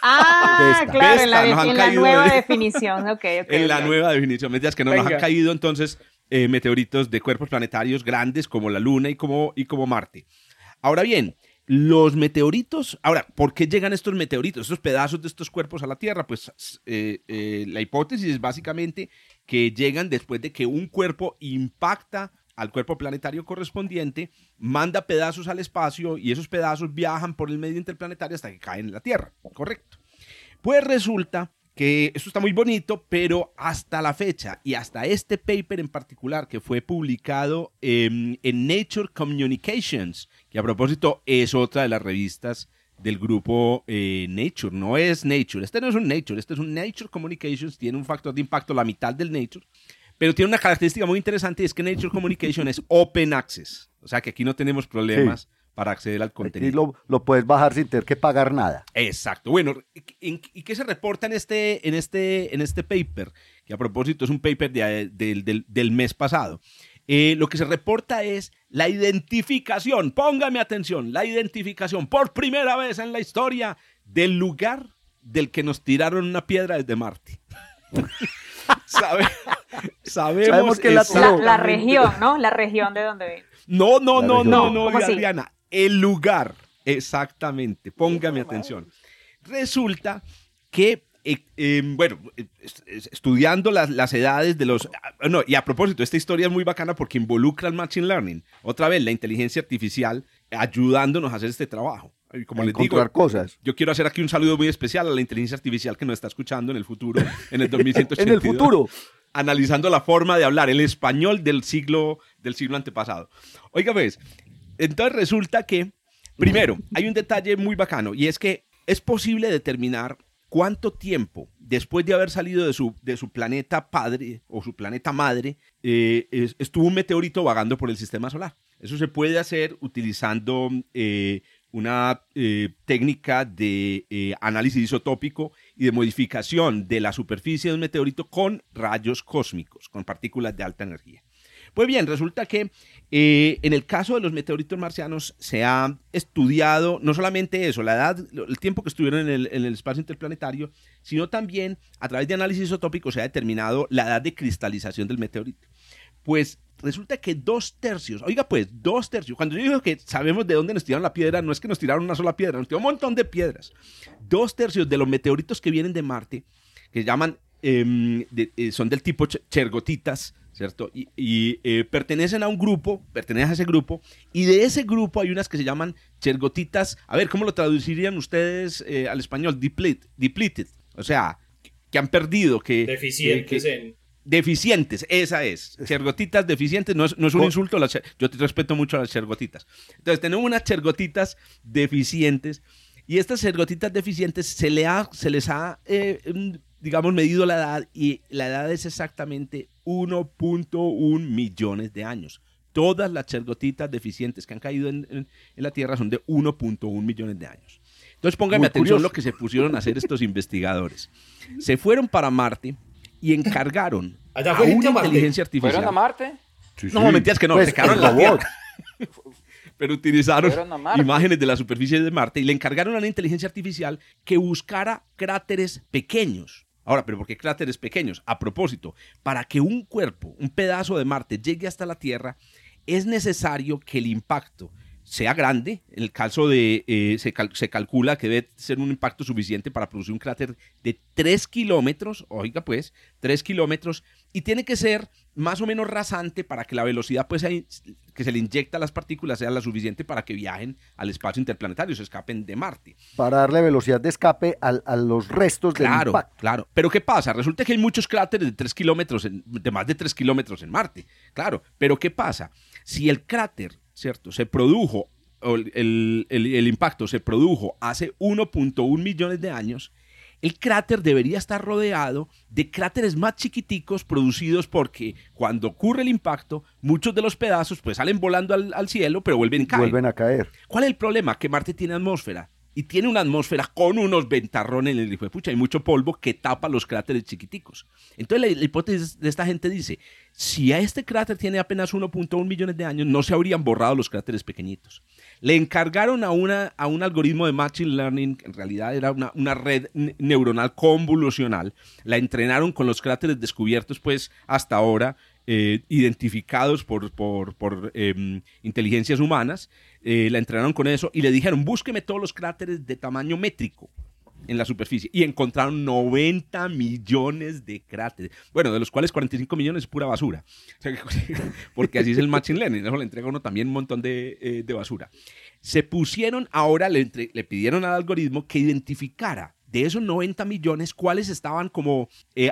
Ah, claro, en la, nueva definición. en la nueva definición. Me que no nos han caído entonces eh, meteoritos de cuerpos planetarios grandes como la Luna y como, y como Marte. Ahora bien, los meteoritos, ahora, ¿por qué llegan estos meteoritos, estos pedazos de estos cuerpos a la Tierra? Pues eh, eh, la hipótesis es básicamente que llegan después de que un cuerpo impacta al cuerpo planetario correspondiente, manda pedazos al espacio y esos pedazos viajan por el medio interplanetario hasta que caen en la Tierra, ¿correcto? Pues resulta que esto está muy bonito, pero hasta la fecha y hasta este paper en particular que fue publicado en, Nature Communications, que a propósito es otra de las revistas del grupo eh, Nature, no es Nature, este no es un Nature, este es un Nature Communications, tiene un factor de impacto la mitad del Nature, pero tiene una característica muy interesante y es que Nature Communication es open access. O sea que aquí no tenemos problemas para acceder al contenido. Aquí lo, puedes bajar sin tener que pagar nada. Exacto. Bueno, ¿y, qué se reporta en este, en, este, en este paper? Que a propósito es un paper del, mes pasado. Eh, lo que se reporta es la identificación, póngame atención, la identificación por primera vez en la historia del lugar del que nos tiraron una piedra desde Marte. sabemos, que la, la, región, ¿no? La región de donde viene. No, no, no, no, no, Adriana. El lugar, exactamente. Póngame atención. Resulta que eh, em, bueno, estudiando las, las, edades de los... Ah, no, y a propósito, esta historia es muy bacana porque involucra el Machine Learning. Otra vez, la inteligencia artificial ayudándonos a hacer este trabajo. Como les digo, cosas. yo quiero hacer aquí un saludo muy especial a la inteligencia artificial que nos está escuchando en el futuro, en el 2182. en el futuro. Analizando la forma de hablar, el español del siglo, del siglo antepasado. Oiga, pues, entonces resulta que, primero, hay un detalle muy bacano y es que es posible determinar cuánto tiempo después de haber salido de su, de su planeta padre o su planeta madre eh, estuvo un meteorito vagando por el sistema solar. Eso se puede hacer utilizando eh, una eh, técnica de eh, análisis isotópico y de modificación de la superficie de un meteorito con rayos cósmicos, con partículas de alta energía. Pues bien, resulta que eh, en el caso de los meteoritos marcianos se ha estudiado no solamente eso, la edad, el tiempo que estuvieron en el, en el espacio interplanetario, sino también a través de análisis isotópico se ha determinado la edad de cristalización del meteorito. Pues resulta que dos tercios, oiga pues, dos tercios, cuando yo digo que sabemos de dónde nos tiraron la piedra, no es que nos tiraron una sola piedra, nos tiraron un montón de piedras. Dos tercios de los meteoritos que vienen de Marte, que llaman em, eh, son del tipo chergotitas, ¿cierto? Y, eh, pertenecen a un grupo, pertenecen a ese grupo, y de ese grupo hay unas que se llaman chergotitas, a ver, ¿cómo lo traducirían ustedes eh, al español? depleted, o sea, que han perdido, que... Deficientes en... Deficientes, esa es. Chergotitas deficientes, no es, un insulto, yo te respeto mucho a las chergotitas. Entonces, tenemos unas chergotitas deficientes y estas chergotitas deficientes se, le se les ha, eh, digamos, medido la edad y la edad es exactamente 1.1 millones de años. Todas las chergotitas deficientes que han caído en, la Tierra son de 1.1 millones de años. Entonces póngame atención lo que se pusieron a hacer estos investigadores. Se fueron para Marte y encargaron a una inteligencia artificial. ¿Fueron a Marte? No, mentiras que no, pues, se quedaron en la Tierra. Pero utilizaron imágenes de la superficie de Marte y le encargaron a una inteligencia artificial que buscara cráteres pequeños. Ahora, ¿pero por qué cráteres pequeños? A propósito, para que un cuerpo, un pedazo de Marte llegue hasta la Tierra, es necesario que el impacto sea grande. En el caso de, eh, se, se, calcula que debe ser un impacto suficiente para producir un cráter de 3 kilómetros, oiga pues, 3 kilómetros, y tiene que ser más o menos rasante para que la velocidad pues, que se le inyecta a las partículas sea la suficiente para que viajen al espacio interplanetario, se escapen de Marte. Para darle velocidad de escape a, los restos del impacto. Claro, claro. Pero ¿qué pasa? Resulta que hay muchos cráteres de 3 kilómetros, de más de 3 kilómetros en Marte. Claro, pero ¿qué pasa? Si el cráter ¿cierto? Se produjo, el, el, impacto se produjo hace 1.1 millones de años, el cráter debería estar rodeado de cráteres más chiquiticos producidos porque cuando ocurre el impacto, muchos de los pedazos pues salen volando al, al cielo, pero vuelven a caer. Vuelven a caer. ¿Cuál es el problema? Que Marte tiene atmósfera y tiene una atmósfera con unos ventarrones en el hijo pucha, hay mucho polvo que tapa los cráteres chiquiticos. Entonces la, hipótesis de esta gente dice, si a este cráter tiene apenas 1.1 millones de años, no se habrían borrado los cráteres pequeñitos. Le encargaron a, una, a un algoritmo de Machine Learning, en realidad era una, una red neuronal convolucional, la entrenaron con los cráteres descubiertos pues hasta ahora, eh, identificados por, por, por em, inteligencias humanas, eh, la entrenaron con eso y le dijeron, búsqueme todos los cráteres de tamaño métrico en la superficie y encontraron 90 millones de cráteres. Bueno, de los cuales 45 millones es pura basura. Porque así es el Machine Learning, eso le entrega uno también un montón de, eh, de basura. Se pusieron, ahora le, le, pidieron al algoritmo que identificara de esos 90 millones cuáles estaban como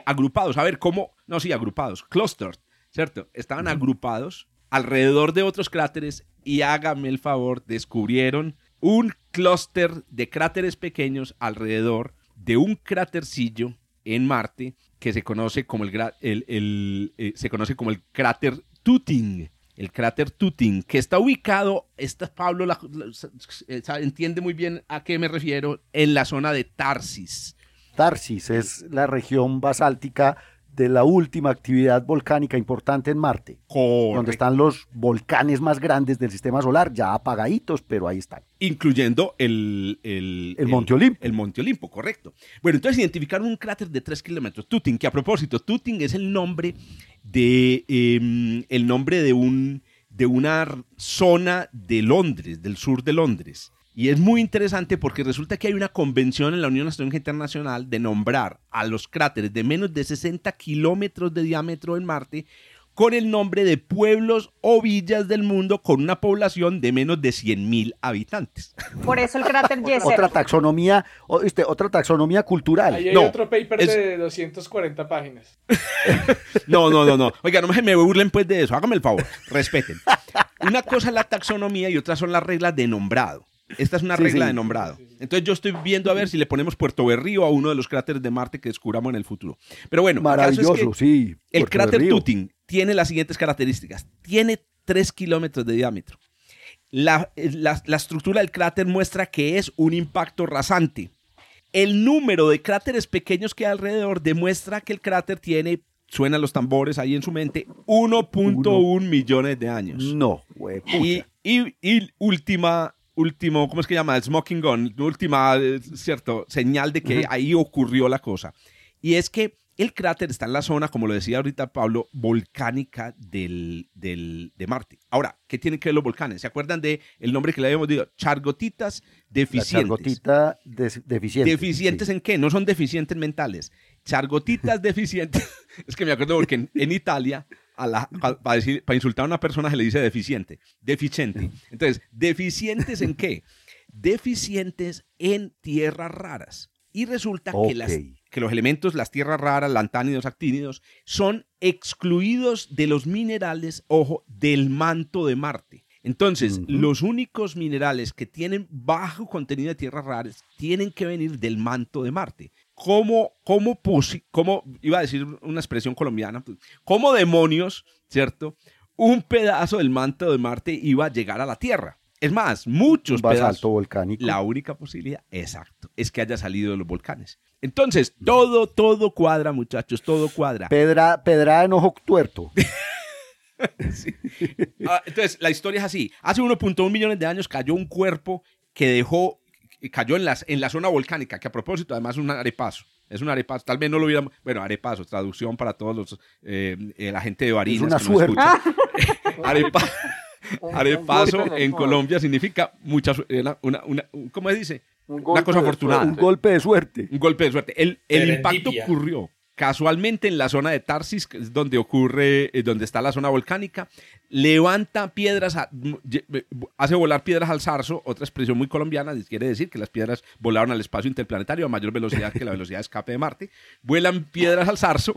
agrupados. A ver, ¿cómo? No, sí, agrupados, clustered. ¿Cierto? Estaban agrupados alrededor de otros cráteres y hágame el favor, descubrieron un clúster de cráteres pequeños alrededor de un crátercillo en Marte que se conoce como el, el, eh, se conoce como el cráter Tuting. El cráter Tuting, que está ubicado, esta Pablo eh, entiende muy bien a qué me refiero, en la zona de Tarsis. Tarsis es la región basáltica de la última actividad volcánica importante en Marte, donde están los volcanes más grandes del sistema solar, ya apagaditos, pero ahí están. Incluyendo el, el, Monte Olimpo. El Monte Olimpo, correcto. Bueno, entonces identificaron un cráter de 3 kilómetros, Tuting, que a propósito, Tuting es el nombre de, em, el nombre de, un, de una zona de Londres, del sur de Londres y es muy interesante porque resulta que hay una convención en la Unión Astronómica Internacional de nombrar a los cráteres de menos de 60 kilómetros de diámetro en Marte con el nombre de pueblos o villas del mundo con una población de menos de 100.000 habitantes. Por eso el cráter Yesser. otra taxonomía, otra taxonomía cultural. Ahí hay otro paper de 240 páginas. no, no, no, no. Oiga, no me burlen pues de eso. Hágame el favor, respeten. Una cosa es la taxonomía y otra son las reglas de nombrado. Esta es una regla de nombrado. Entonces yo estoy viendo a ver si le ponemos Puerto Berrío a uno de los cráteres de Marte que descubramos en el futuro. Pero bueno, maravilloso, sí. El cráter Tuting tiene las siguientes características. Tiene 3 kilómetros de diámetro. La, la, estructura del cráter muestra que es un impacto rasante. El número de cráteres pequeños que hay alrededor demuestra que el cráter tiene, suenan los tambores ahí en su mente, 1.1 millones de años. No, güey. Y, y, y, última último, ¿cómo es que llama? Smoking gun, última, eh, cierto, señal de que ahí ocurrió la cosa. Y es que el cráter está en la zona, como lo decía ahorita Pablo, volcánica del, del, de Marte. Ahora, ¿qué tienen que ver los volcanes? ¿Se acuerdan de el nombre que le habíamos dicho? Chargotitas deficientes. La chargotita deficiente. ¿Deficientes en qué? No son deficientes mentales. chargotitas deficientes. es que me acuerdo porque en, Italia, para, decir, para insultar a una persona se le dice deficiente, deficiente. Entonces, ¿deficientes en qué? Deficientes en tierras raras. Y resulta que, las, que los elementos, las tierras raras, lantánidos, actínidos, son excluidos de los minerales, ojo, del manto de Marte. Entonces, los únicos minerales que tienen bajo contenido de tierras raras tienen que venir del manto de Marte. ¿Cómo, cómo, cómo iba a decir una expresión colombiana, cómo demonios, ¿cierto? Un pedazo del manto de Marte iba a llegar a la Tierra. Es más, muchos Un pedazos. volcánico. La única posibilidad, exacto, es que haya salido de los volcanes. Entonces, todo, todo cuadra, muchachos, todo cuadra. Pedra, pedra en ojo tuerto. Ah, entonces, la historia es así. Hace 1.1 millones de años cayó un cuerpo que dejó, cayó en, las, en la zona volcánica, que a propósito además es un arepazo. Es un arepazo. Tal vez no lo hubiéramos. Bueno, arepazo, traducción para todos los. Eh, eh, la gente de Barinas. Es una suerte. arepazo en Colombia significa mucha una, una, ¿Cómo se dice? Una cosa afortunada. Un golpe de suerte. Un golpe de suerte. El, el impacto ocurrió casualmente en la zona de Tarsis, que es donde ocurre, eh, donde está la zona volcánica, levanta piedras, hace volar piedras al zarzo, otra expresión muy colombiana, quiere decir que las piedras volaron al espacio interplanetario a mayor velocidad que la velocidad de escape de Marte, vuelan piedras al zarzo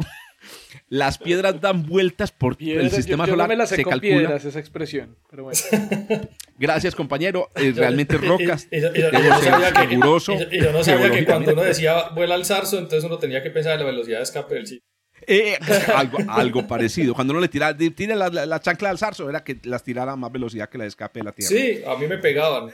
las piedras dan vueltas por el sistema solar. me se calcula. piedras esa expresión, pero bueno. Gracias, compañero. realmente rocas. Y, yo no sabía que cuando uno decía vuela al zarzo, entonces uno tenía que pensar en la velocidad de escape del sitio. Eh, algo, algo, parecido. Cuando uno le tiraba, tira la, chancla al zarzo, era que las tirara a más velocidad que la de escape de la Tierra. Sí, a mí me pegaban.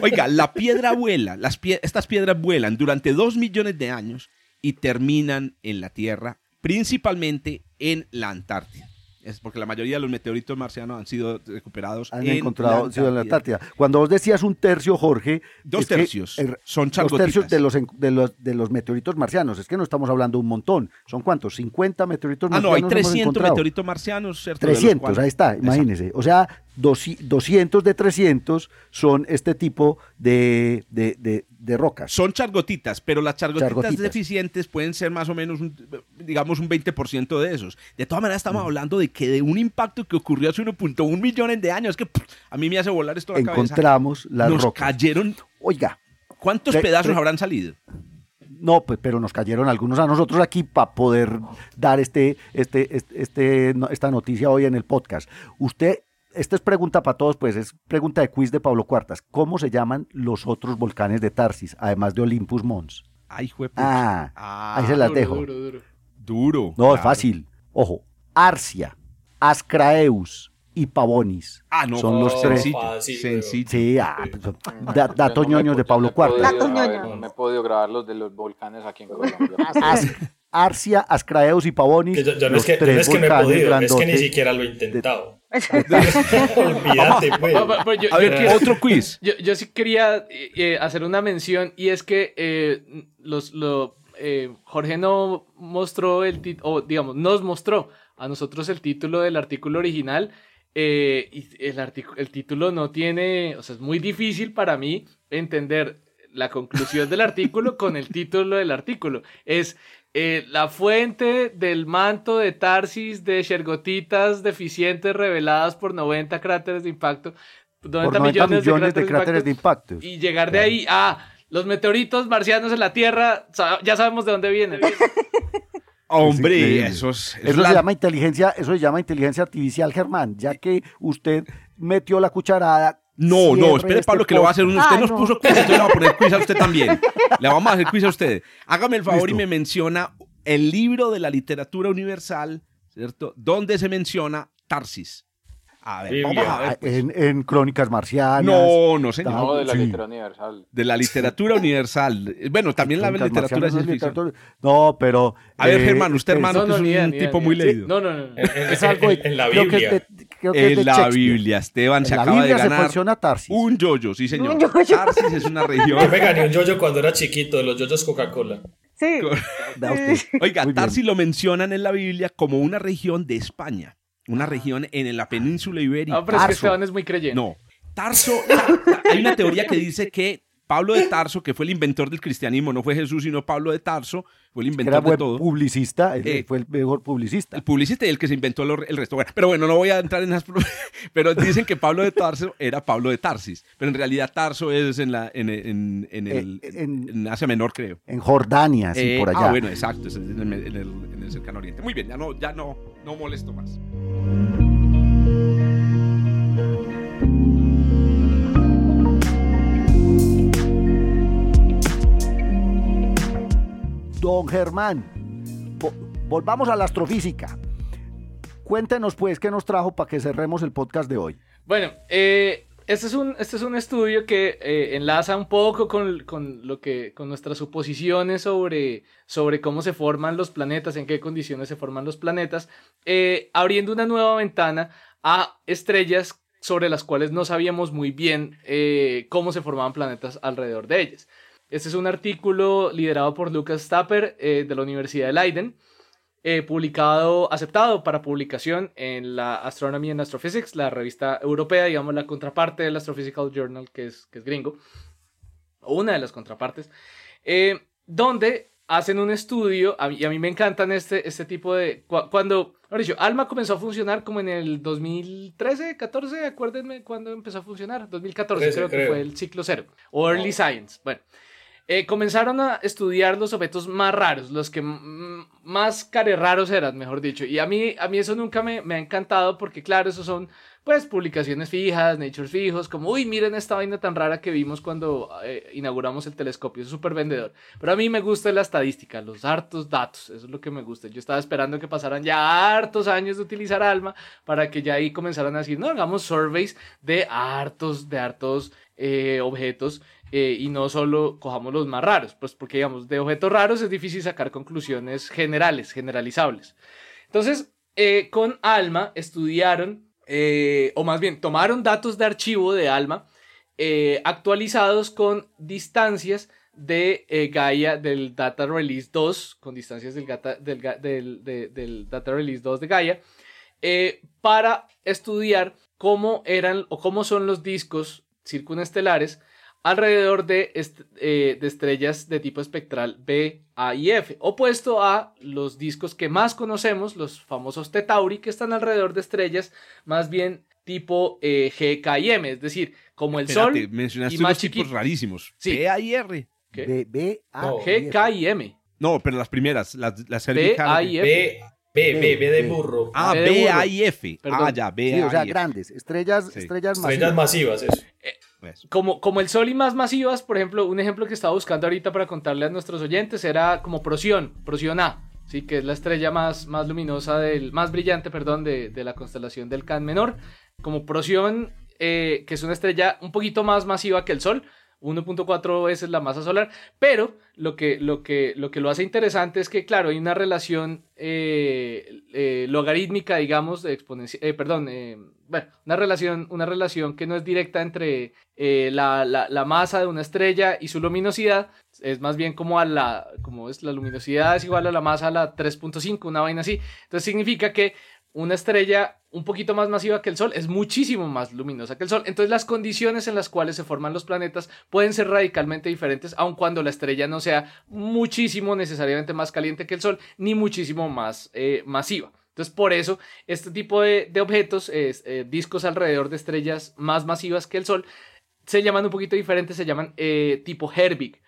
Oiga, la piedra vuela, las estas piedras vuelan durante dos millones de años y terminan en la Tierra, principalmente en la Antártida. Es porque la mayoría de los meteoritos marcianos han sido recuperados han encontrado en la Antártida. Cuando vos decías un tercio, Jorge, dos tercios son Dos tercios de los, de los, de los meteoritos marcianos. Es que no estamos hablando un montón. ¿Son cuántos? 50 meteoritos marcianos. Ah, no, hay 300 meteoritos marcianos. ¿cierto? 300, ahí está, imagínese. O sea, 200 de 300 son este tipo de, de, de, rocas. Son chargotitas, pero las chargotitas, deficientes pueden ser más o menos, digamos, un 20% de esos. De todas maneras, estamos mm. hablando de que de un impacto que ocurrió hace 1.1 millones de años, que a mí me hace volar esto la Encontramos las nos rocas. cayeron. Oiga. ¿Cuántos pedazos habrán salido? No, pues, pero nos cayeron algunos a nosotros aquí para poder dar este, este, este, este esta noticia hoy en el podcast. Usted esta es pregunta para todos, pues es pregunta de quiz de Pablo Cuartas. ¿Cómo se llaman los otros volcanes de Tarsis, además de Olympus Mons? Ay, ah, ah, ahí se las dejo. Duro, duro. Duro. No, es fácil. Ojo, Arcia, Ascraeus y Pavonis. Ah, no, son los tres. Sencillo. Sí, ah, pues, datos ñoños de Pablo Cuartas. No me he podido grabar los de los volcanes aquí en Colombia. Arcia, Ascraeus y Pavonis. Que yo, no es que, no es que me he podido, es que ni siquiera lo he intentado. Olvídate, pues. a ver, otro quiz. Yo, yo sí quería eh, eh, hacer una mención y es que eh, los, lo, Jorge no mostró el título, o digamos, nos mostró a nosotros el título del artículo original. y el, el título no tiene, o sea, es muy difícil para mí entender la conclusión del artículo con el título del artículo. Es eh, la fuente del manto de Tarsis de Shergotitas deficientes reveladas por 90 cráteres de impacto. 90, millones, de cráteres, de, impacto, Y llegar de ahí a los meteoritos marcianos en la Tierra, ya sabemos de dónde vienen. Hombre, eso es, eso, se llama inteligencia, eso se llama inteligencia artificial, Germán, ya que usted metió la cucharada no, no, espere, Pablo, que lo va a hacer uno. Usted nos puso quiz, entonces le va a poner quiz a usted también. Le vamos a hacer quiz a usted. Hágame el favor y me menciona el libro de la literatura universal, ¿cierto? Donde se menciona Tarsis. A ver, vamos a ver. Pues. En, Crónicas Marcianas. No, no, señor. No, de la literatura universal. De la literatura universal. Bueno, también la literatura no, no, pero. A ver, eh, Germán, usted, hermano, que es un tipo muy leído. No, no, no. Es algo. En la Biblia en la Biblia, Esteban se acaba de ganar funciona Tarsis. un yoyo, sí señor. Tarsis es una región. Yo me gané un yoyo cuando era chiquito, de los yoyos Coca-Cola. Sí. Oiga, Tarsis lo mencionan en la Biblia como una región de España, una región en la península ibérica. No, pero es que Esteban es muy creyente. No, Tarso, hay una teoría que dice que Pablo de Tarso, que fue el inventor del cristianismo, no fue Jesús, sino Pablo de Tarso, fue el inventor de todo. publicista, eh, fue el mejor publicista. El publicista y el que se inventó el resto. pero bueno, no voy a entrar en esas... pero dicen que Pablo de Tarso era Pablo de Tarsis, pero en realidad Tarso es en, la, en, en, en, el, eh, en, Asia Menor, creo. En Jordania, sí, por allá. Ah, bueno, exacto, es en el, en el cercano oriente. Muy bien, ya no, ya no, no molesto más. Don Germán, volvamos a la astrofísica. Cuéntenos pues qué nos trajo para que cerremos el podcast de hoy. Bueno, eh, este, es un, este es un estudio que eh, enlaza un poco con, lo que, con nuestras suposiciones sobre, sobre cómo se forman los planetas, en qué condiciones se forman los planetas, eh, abriendo una nueva ventana a estrellas sobre las cuales no sabíamos muy bien cómo se formaban planetas alrededor de ellas. Este es un artículo liderado por Lucas Stapper eh, de la Universidad de Leiden, eh, publicado, aceptado para publicación en la Astronomy and Astrophysics, la revista europea, digamos la contraparte del Astrophysical Journal, que es, que es gringo, o una de las contrapartes, eh, donde hacen un estudio, y a mí me encantan este, este tipo de... cuando, dicho, ALMA comenzó a funcionar como en el 2013, 14, acuérdenme cuándo empezó a funcionar, 2014 creo, que fue el ciclo cero, o Early Science, bueno. Eh, comenzaron a estudiar los objetos más raros, los que más care raros eran, mejor dicho. Y a mí, a mí eso nunca me, ha encantado porque, claro, esos son pues publicaciones fijas, Nature fijos, como, uy, miren esta vaina tan rara que vimos cuando eh, inauguramos el telescopio, es súper vendedor. Pero a mí me gusta la estadística, los hartos datos, eso es lo que me gusta. Yo estaba esperando que pasaran ya hartos años de utilizar ALMA para que ya ahí comenzaran a decir, no, hagamos surveys de hartos, de hartos eh, objetos eh, y no solo cojamos los más raros, pues porque digamos, de objetos raros es difícil sacar conclusiones generales, generalizables. Entonces, eh, con ALMA estudiaron, eh, o más bien tomaron datos de archivo de ALMA actualizados con distancias de Gaia del Data Release 2, con distancias del, del, del Data Release 2 de Gaia, para estudiar cómo eran o cómo son los discos circunestelares alrededor de, eh, de, estrellas de tipo espectral B, A y F, opuesto a los discos que más conocemos, los famosos T Tauri, que están alrededor de estrellas más bien tipo eh, G, K y M, es decir, como el Sol. Mencionaste y más tipos rarísimos. B, A y R. B, B, A, G, K y M. No, pero las primeras, las, las B, A y F. B, B, B, de burro. Ah, B, A y F. Ah, ya, B, sí, o sea, grandes, estrellas, estrellas masivas. Estrellas masivas, eso. Eh, como, como el Sol y más masivas, por ejemplo, un ejemplo que estaba buscando ahorita para contarle a nuestros oyentes era como Procyon, Procyon A, ¿sí? que es la estrella más, más luminosa, del, más brillante, perdón, de, de la constelación del Can Menor. Como Procyon, eh, que es una estrella un poquito más masiva que el Sol, 1.4 veces la masa solar, pero lo que, lo, que, lo que lo hace interesante es que, claro, hay una relación eh, eh, logarítmica, digamos, exponencial, eh, perdón, bueno, una relación, una relación que no es directa entre la, la, masa de una estrella y su luminosidad, es más bien como a la, como es la luminosidad es igual a la masa a la 3.5, una vaina así, entonces significa que una estrella un poquito más masiva que el Sol es muchísimo más luminosa que el Sol. Entonces las condiciones en las cuales se forman los planetas pueden ser radicalmente diferentes, aun cuando la estrella no sea muchísimo necesariamente más caliente que el Sol, ni muchísimo más eh, masiva. Entonces por eso este tipo de, objetos, eh, discos alrededor de estrellas más masivas que el Sol, se llaman un poquito diferentes, se llaman eh, tipo Herbig,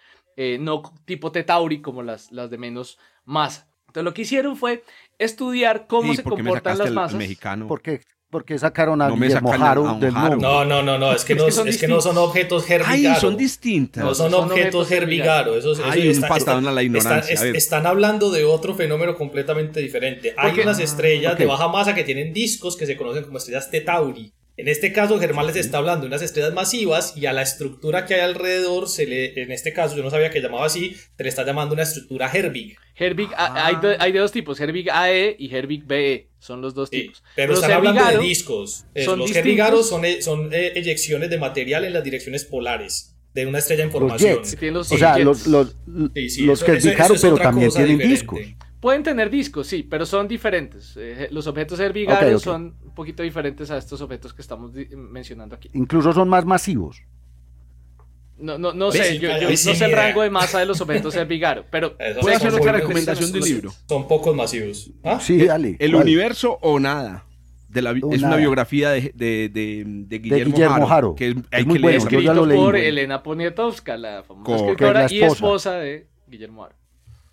no tipo Tetauri como las, las de menos masa. Entonces lo que hicieron fue estudiar cómo se comportan las masas. mexicano. ¿Por qué? Porque sacaron a no Guillermo Haro del mundo. No, no, no, no, es que, no, es que, no son objetos herbigaro. Ay, son distintas. No son, objetos herbigaro. Eso, eso Hay un están, a la ignorancia. Están, están, hablando de otro fenómeno completamente diferente. Hay unas estrellas de baja masa que tienen discos que se conocen como estrellas Tetauri. En este caso, Germán les está hablando de unas estrellas masivas y a la estructura que hay alrededor, se le, en este caso, yo no sabía que llamaba así, te le está llamando una estructura Herbig. Herbig, hay, de, hay, de, dos tipos, Herbig AE y Herbig BE, son los dos tipos. pero están hablando de discos. los Herbigaros son, eh, son eh, eyecciones de material en las direcciones polares de una estrella en formación. o sea, los, los, los que Herbigaros, pero también tienen discos. Pueden tener discos, sí, pero son diferentes. Eh, los objetos herbigarios son un poquito diferentes a estos objetos que estamos mencionando aquí. Incluso son más masivos. No, no, no sé, yo, no sé el rango de masa de los objetos Vigaro, pero puedo hacer otra recomendación del libro. Son pocos masivos. ¿Ah? Sí, dale. El universo o nada. De la, es una biografía de, de, de, Guillermo, Jaro, que es, muy bueno, escrito por Elena Poniatowska, la famosa escritora y esposa de Guillermo Jaro.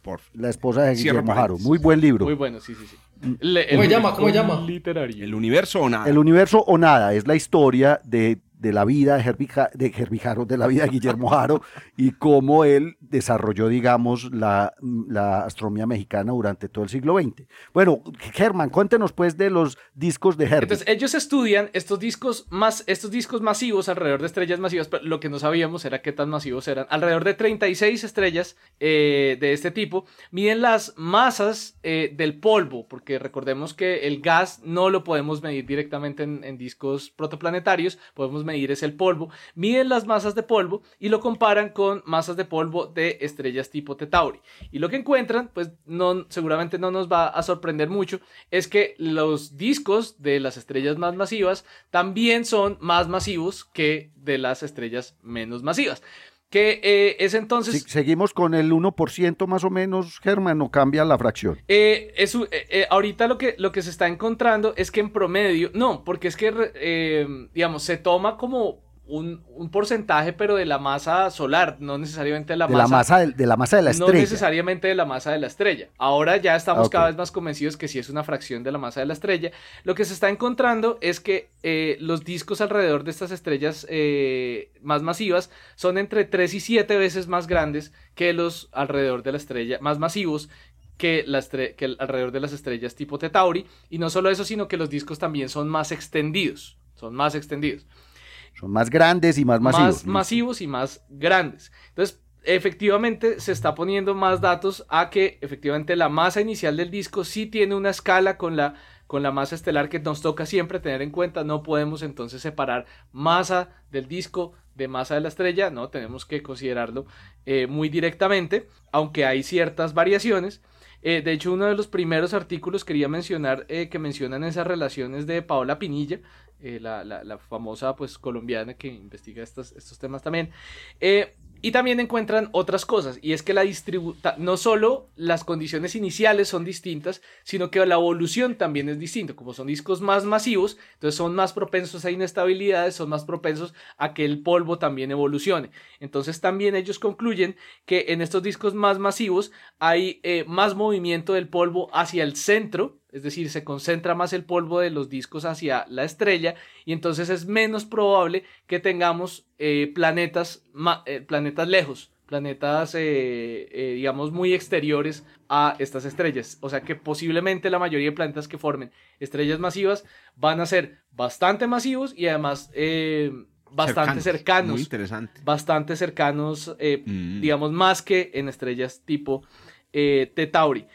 Por la esposa de Guillermo Jaro. Muy buen libro. Muy bueno, sí, sí, sí. ¿Cómo se llama? ¿Cómo se llama? Literario. El universo o nada. El universo o nada es la historia de de la vida de Herbie, de Herbie Jaro, de la vida de Guillermo Jaro y cómo él desarrolló, digamos, la, la, astronomía mexicana durante todo el siglo XX. Bueno, Germán, cuéntenos pues de los discos de Herbie. Entonces, ellos estudian estos discos, más, estos discos masivos alrededor de estrellas masivas, pero lo que no sabíamos era qué tan masivos eran. Alrededor de 36 estrellas eh, de este tipo miden las masas eh, del polvo, porque recordemos que el gas no lo podemos medir directamente en, en discos protoplanetarios, podemos medir es el polvo, miden las masas de polvo y lo comparan con masas de polvo de estrellas tipo Tetauri. Y lo que encuentran, pues no, seguramente no nos va a sorprender mucho, es que los discos de las estrellas más masivas también son más masivos que de las estrellas menos masivas que eh, es entonces... seguimos con el 1% más o menos, Germán, no cambia la fracción. Eh, eh, ahorita lo que, lo que se está encontrando es que en promedio, no, porque es que, digamos, se toma como un, porcentaje, pero de la masa solar, no necesariamente de la masa. de, la masa de la estrella. No necesariamente de la masa de la estrella. Ahora ya estamos cada vez más convencidos que sí es una fracción de la masa de la estrella. Lo que se está encontrando es que eh, los discos alrededor de estas estrellas eh, más masivas son entre 3 y 7 veces más grandes que los alrededor de la estrella, más masivos que, la que alrededor de las estrellas tipo Tetauri. Y no solo eso, sino que los discos también son más extendidos. Son más extendidos. Son más grandes y más masivos. Más masivos y más grandes. Entonces, efectivamente se está poniendo más datos a que efectivamente la masa inicial del disco sí tiene una escala con la, con la masa estelar que nos toca siempre tener en cuenta. No podemos entonces separar masa del disco de masa de la estrella, no, tenemos que considerarlo eh, muy directamente, aunque hay ciertas variaciones. Eh, de hecho, uno de los primeros artículos quería mencionar eh, que mencionan esas relaciones de Paola Pinilla, eh, la, la, famosa pues colombiana que investiga estos, estos temas también. Eh, y también encuentran otras cosas, y es que la distributa no solo las condiciones iniciales son distintas, sino que la evolución también es distinta. Como son discos más masivos, entonces son más propensos a inestabilidades, son más propensos a que el polvo también evolucione. Entonces también ellos concluyen que en estos discos más masivos hay eh, más movimiento del polvo hacia el centro, es decir, se concentra más el polvo de los discos hacia la estrella y entonces es menos probable que tengamos eh, planetas, eh, planetas lejos, planetas, eh, digamos, muy exteriores a estas estrellas. O sea que posiblemente la mayoría de planetas que formen estrellas masivas van a ser bastante masivos y además bastante cercanos. Muy interesante. Bastante cercanos, mm. digamos, más que en estrellas tipo Tetauri.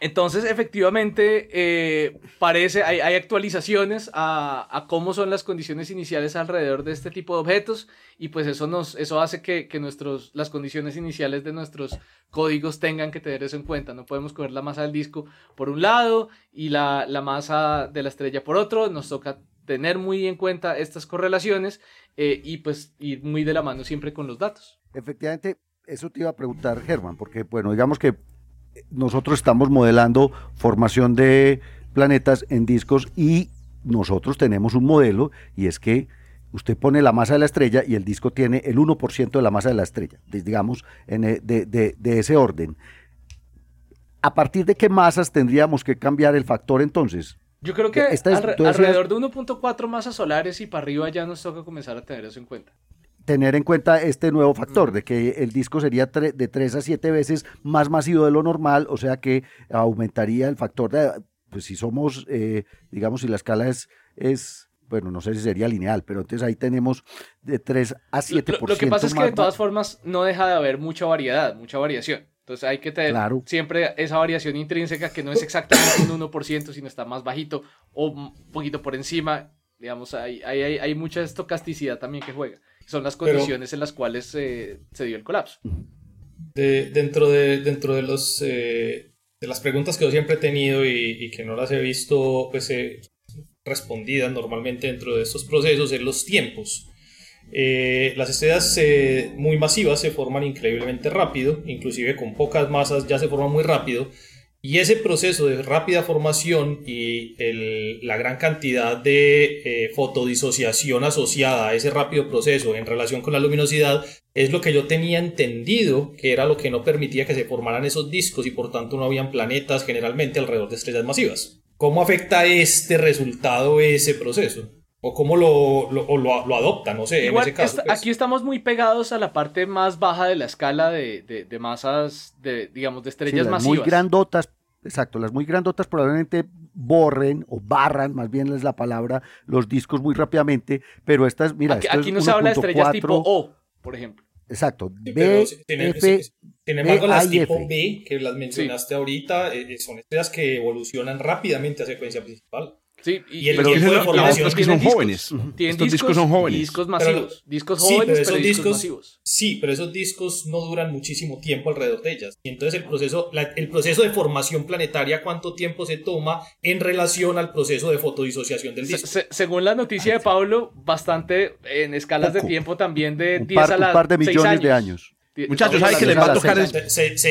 Entonces, efectivamente, eh, parece, hay, hay actualizaciones a, cómo son las condiciones iniciales alrededor de este tipo de objetos y pues eso, nos, eso hace que, que nuestros, las condiciones iniciales de nuestros códigos tengan que tener eso en cuenta. No podemos coger la masa del disco por un lado y la, la masa de la estrella por otro. Nos toca tener muy en cuenta estas correlaciones eh, y pues ir muy de la mano siempre con los datos. Efectivamente, eso te iba a preguntar, Germán, porque bueno, digamos que nosotros estamos modelando formación de planetas en discos y nosotros tenemos un modelo y es que usted pone la masa de la estrella y el disco tiene el 1% de la masa de la estrella, digamos, en, e, de, ese orden. ¿A partir de qué masas tendríamos que cambiar el factor entonces? Yo creo que alrededor de 1.4 masas solares y para arriba ya nos toca comenzar a tener eso en cuenta tener en cuenta este nuevo factor, de que el disco sería de 3 a 7 veces más masivo de lo normal, o sea que aumentaría el factor de, pues si somos, eh, digamos, si la escala es, es, bueno, no sé si sería lineal, pero entonces ahí tenemos de 3 a 7%. Lo, lo que pasa es que de todas formas no deja de haber mucha variedad, mucha variación. Entonces hay que tener siempre esa variación intrínseca que no es exactamente un 1%, sino está más bajito o un poquito por encima. Digamos, hay, hay, hay mucha estocasticidad también que juega son las condiciones en las cuales se dio el colapso. dentro de, dentro de, los, eh, de las preguntas que yo siempre he tenido y, que no las he visto pues, eh, respondidas normalmente dentro de estos procesos, en los tiempos. eh, las estrellas muy masivas se forman increíblemente rápido, inclusive con pocas masas ya se forman muy rápido, y ese proceso de rápida formación y la gran cantidad de eh, fotodisociación asociada a ese rápido proceso en relación con la luminosidad es lo que yo tenía entendido que era lo que no permitía que se formaran esos discos y por tanto no habían planetas generalmente alrededor de estrellas masivas. ¿Cómo afecta este resultado ese proceso? O cómo lo, lo, adopta, no sé, en ese caso. Pues. Aquí estamos muy pegados a la parte más baja de la escala de, de, masas, de, digamos, de estrellas las masivas. Muy grandotas, exacto, las muy grandotas probablemente borren o barran, más bien es la palabra, los discos muy rápidamente, pero estas, mira, aquí, aquí no se habla de estrellas tipo O, por ejemplo. Exacto, B, F, sin embargo, las tipo B, que las mencionaste ahorita, eh, son estrellas que evolucionan rápidamente a secuencia principal. Sí, y, el pero tiempo de formación que son jóvenes. Estos discos, son jóvenes. Discos masivos. discos jóvenes, pero, esos discos, masivos. Sí, pero esos discos no duran muchísimo tiempo alrededor de ellas. Y entonces el proceso, el proceso de formación planetaria, ¿cuánto tiempo se toma en relación al proceso de fotodisociación del disco? según la noticia de Pablo, bastante en escalas de tiempo también de 10 a la Un par de millones de años. Muchachos, ¿sabes que les va a tocar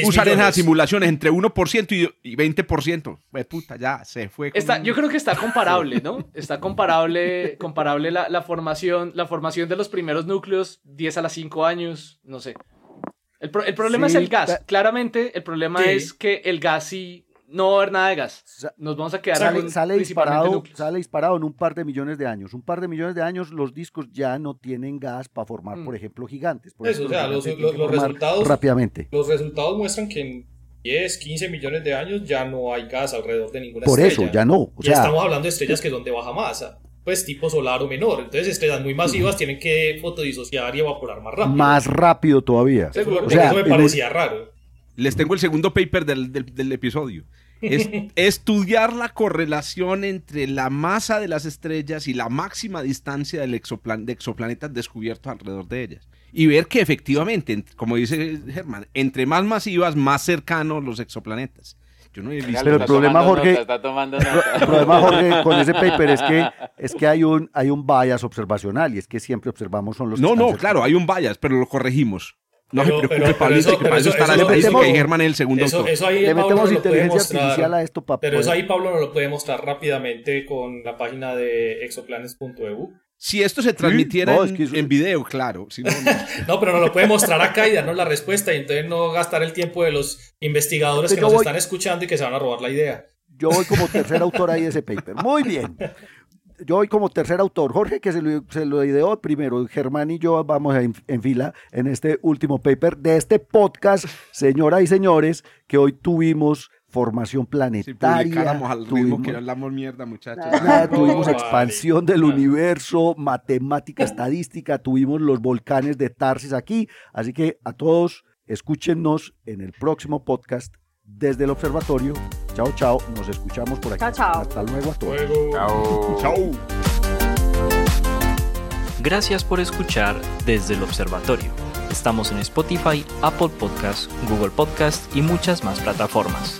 usar en las simulaciones entre 1% y, 20%? Pues puta, ya se fue. Está, yo creo que está comparable, ¿no? Está comparable, comparable la, formación, la formación de los primeros núcleos 10 a las 5 años, no sé. El, problema es el gas. Claramente, el problema es que el gas sí no va a haber nada de gas. Nos vamos a quedar sale, sale disparado, sale disparado en un par de millones de años. Un par de millones de años los discos ya no tienen gas para formar, por mm. ejemplo, gigantes. Eso, o sea, los, resultados rápidamente. Los resultados muestran que en 10, 15 millones de años ya no hay gas alrededor de ninguna por estrella. Por eso, ya no. ya estamos hablando de estrellas que son de baja masa pues tipo solar o menor. Entonces estrellas muy masivas tienen que fotodisociar y evaporar más rápido. Más rápido todavía. Seguro, eso me parecía raro. Les tengo el segundo paper del, del episodio es estudiar la correlación entre la masa de las estrellas y la máxima distancia del de exoplanetas descubiertos alrededor de ellas. Y ver que efectivamente, como dice Germán, entre más masivas, más cercanos los exoplanetas. Yo no he visto. Pero el problema, Jorge, el problema, Jorge, con ese paper es que, es que hay, un, hay un bias observacional y es que siempre observamos son los. No, no, claro, hay un bias, pero lo corregimos. No se preocupe, Pablito, que para eso, está la estadística y Germán es el segundo eso, Eso ahí Le metemos inteligencia artificial a esto, papá. Pero eso ahí Pablo nos lo puede mostrar rápidamente con la página de exoplanes.eu. Si esto se transmitiera en, video, claro. no, pero nos lo puede mostrar acá y darnos la respuesta y entonces no gastar el tiempo de los investigadores que nos están escuchando y que se van a robar la idea. Yo voy como tercer autor ahí de ese paper. Muy bien yo voy como tercer autor. Jorge, que se lo, se lo ideó primero. Germán y yo vamos en, en, fila en este último paper de este podcast, señoras y señores, que hoy tuvimos formación planetaria. al tuvimos, que hablamos mierda, muchachos. tuvimos expansión del universo, matemática, estadística, tuvimos los volcanes de Tarsis aquí. Así que a todos, escúchenos en el próximo podcast desde el observatorio. Chao, chao. Nos escuchamos por aquí. Chao, chao. Hasta luego a todos. Chao. Chao. Gracias por escuchar desde el observatorio. Estamos en Spotify, Apple Podcasts, Google Podcasts y muchas más plataformas.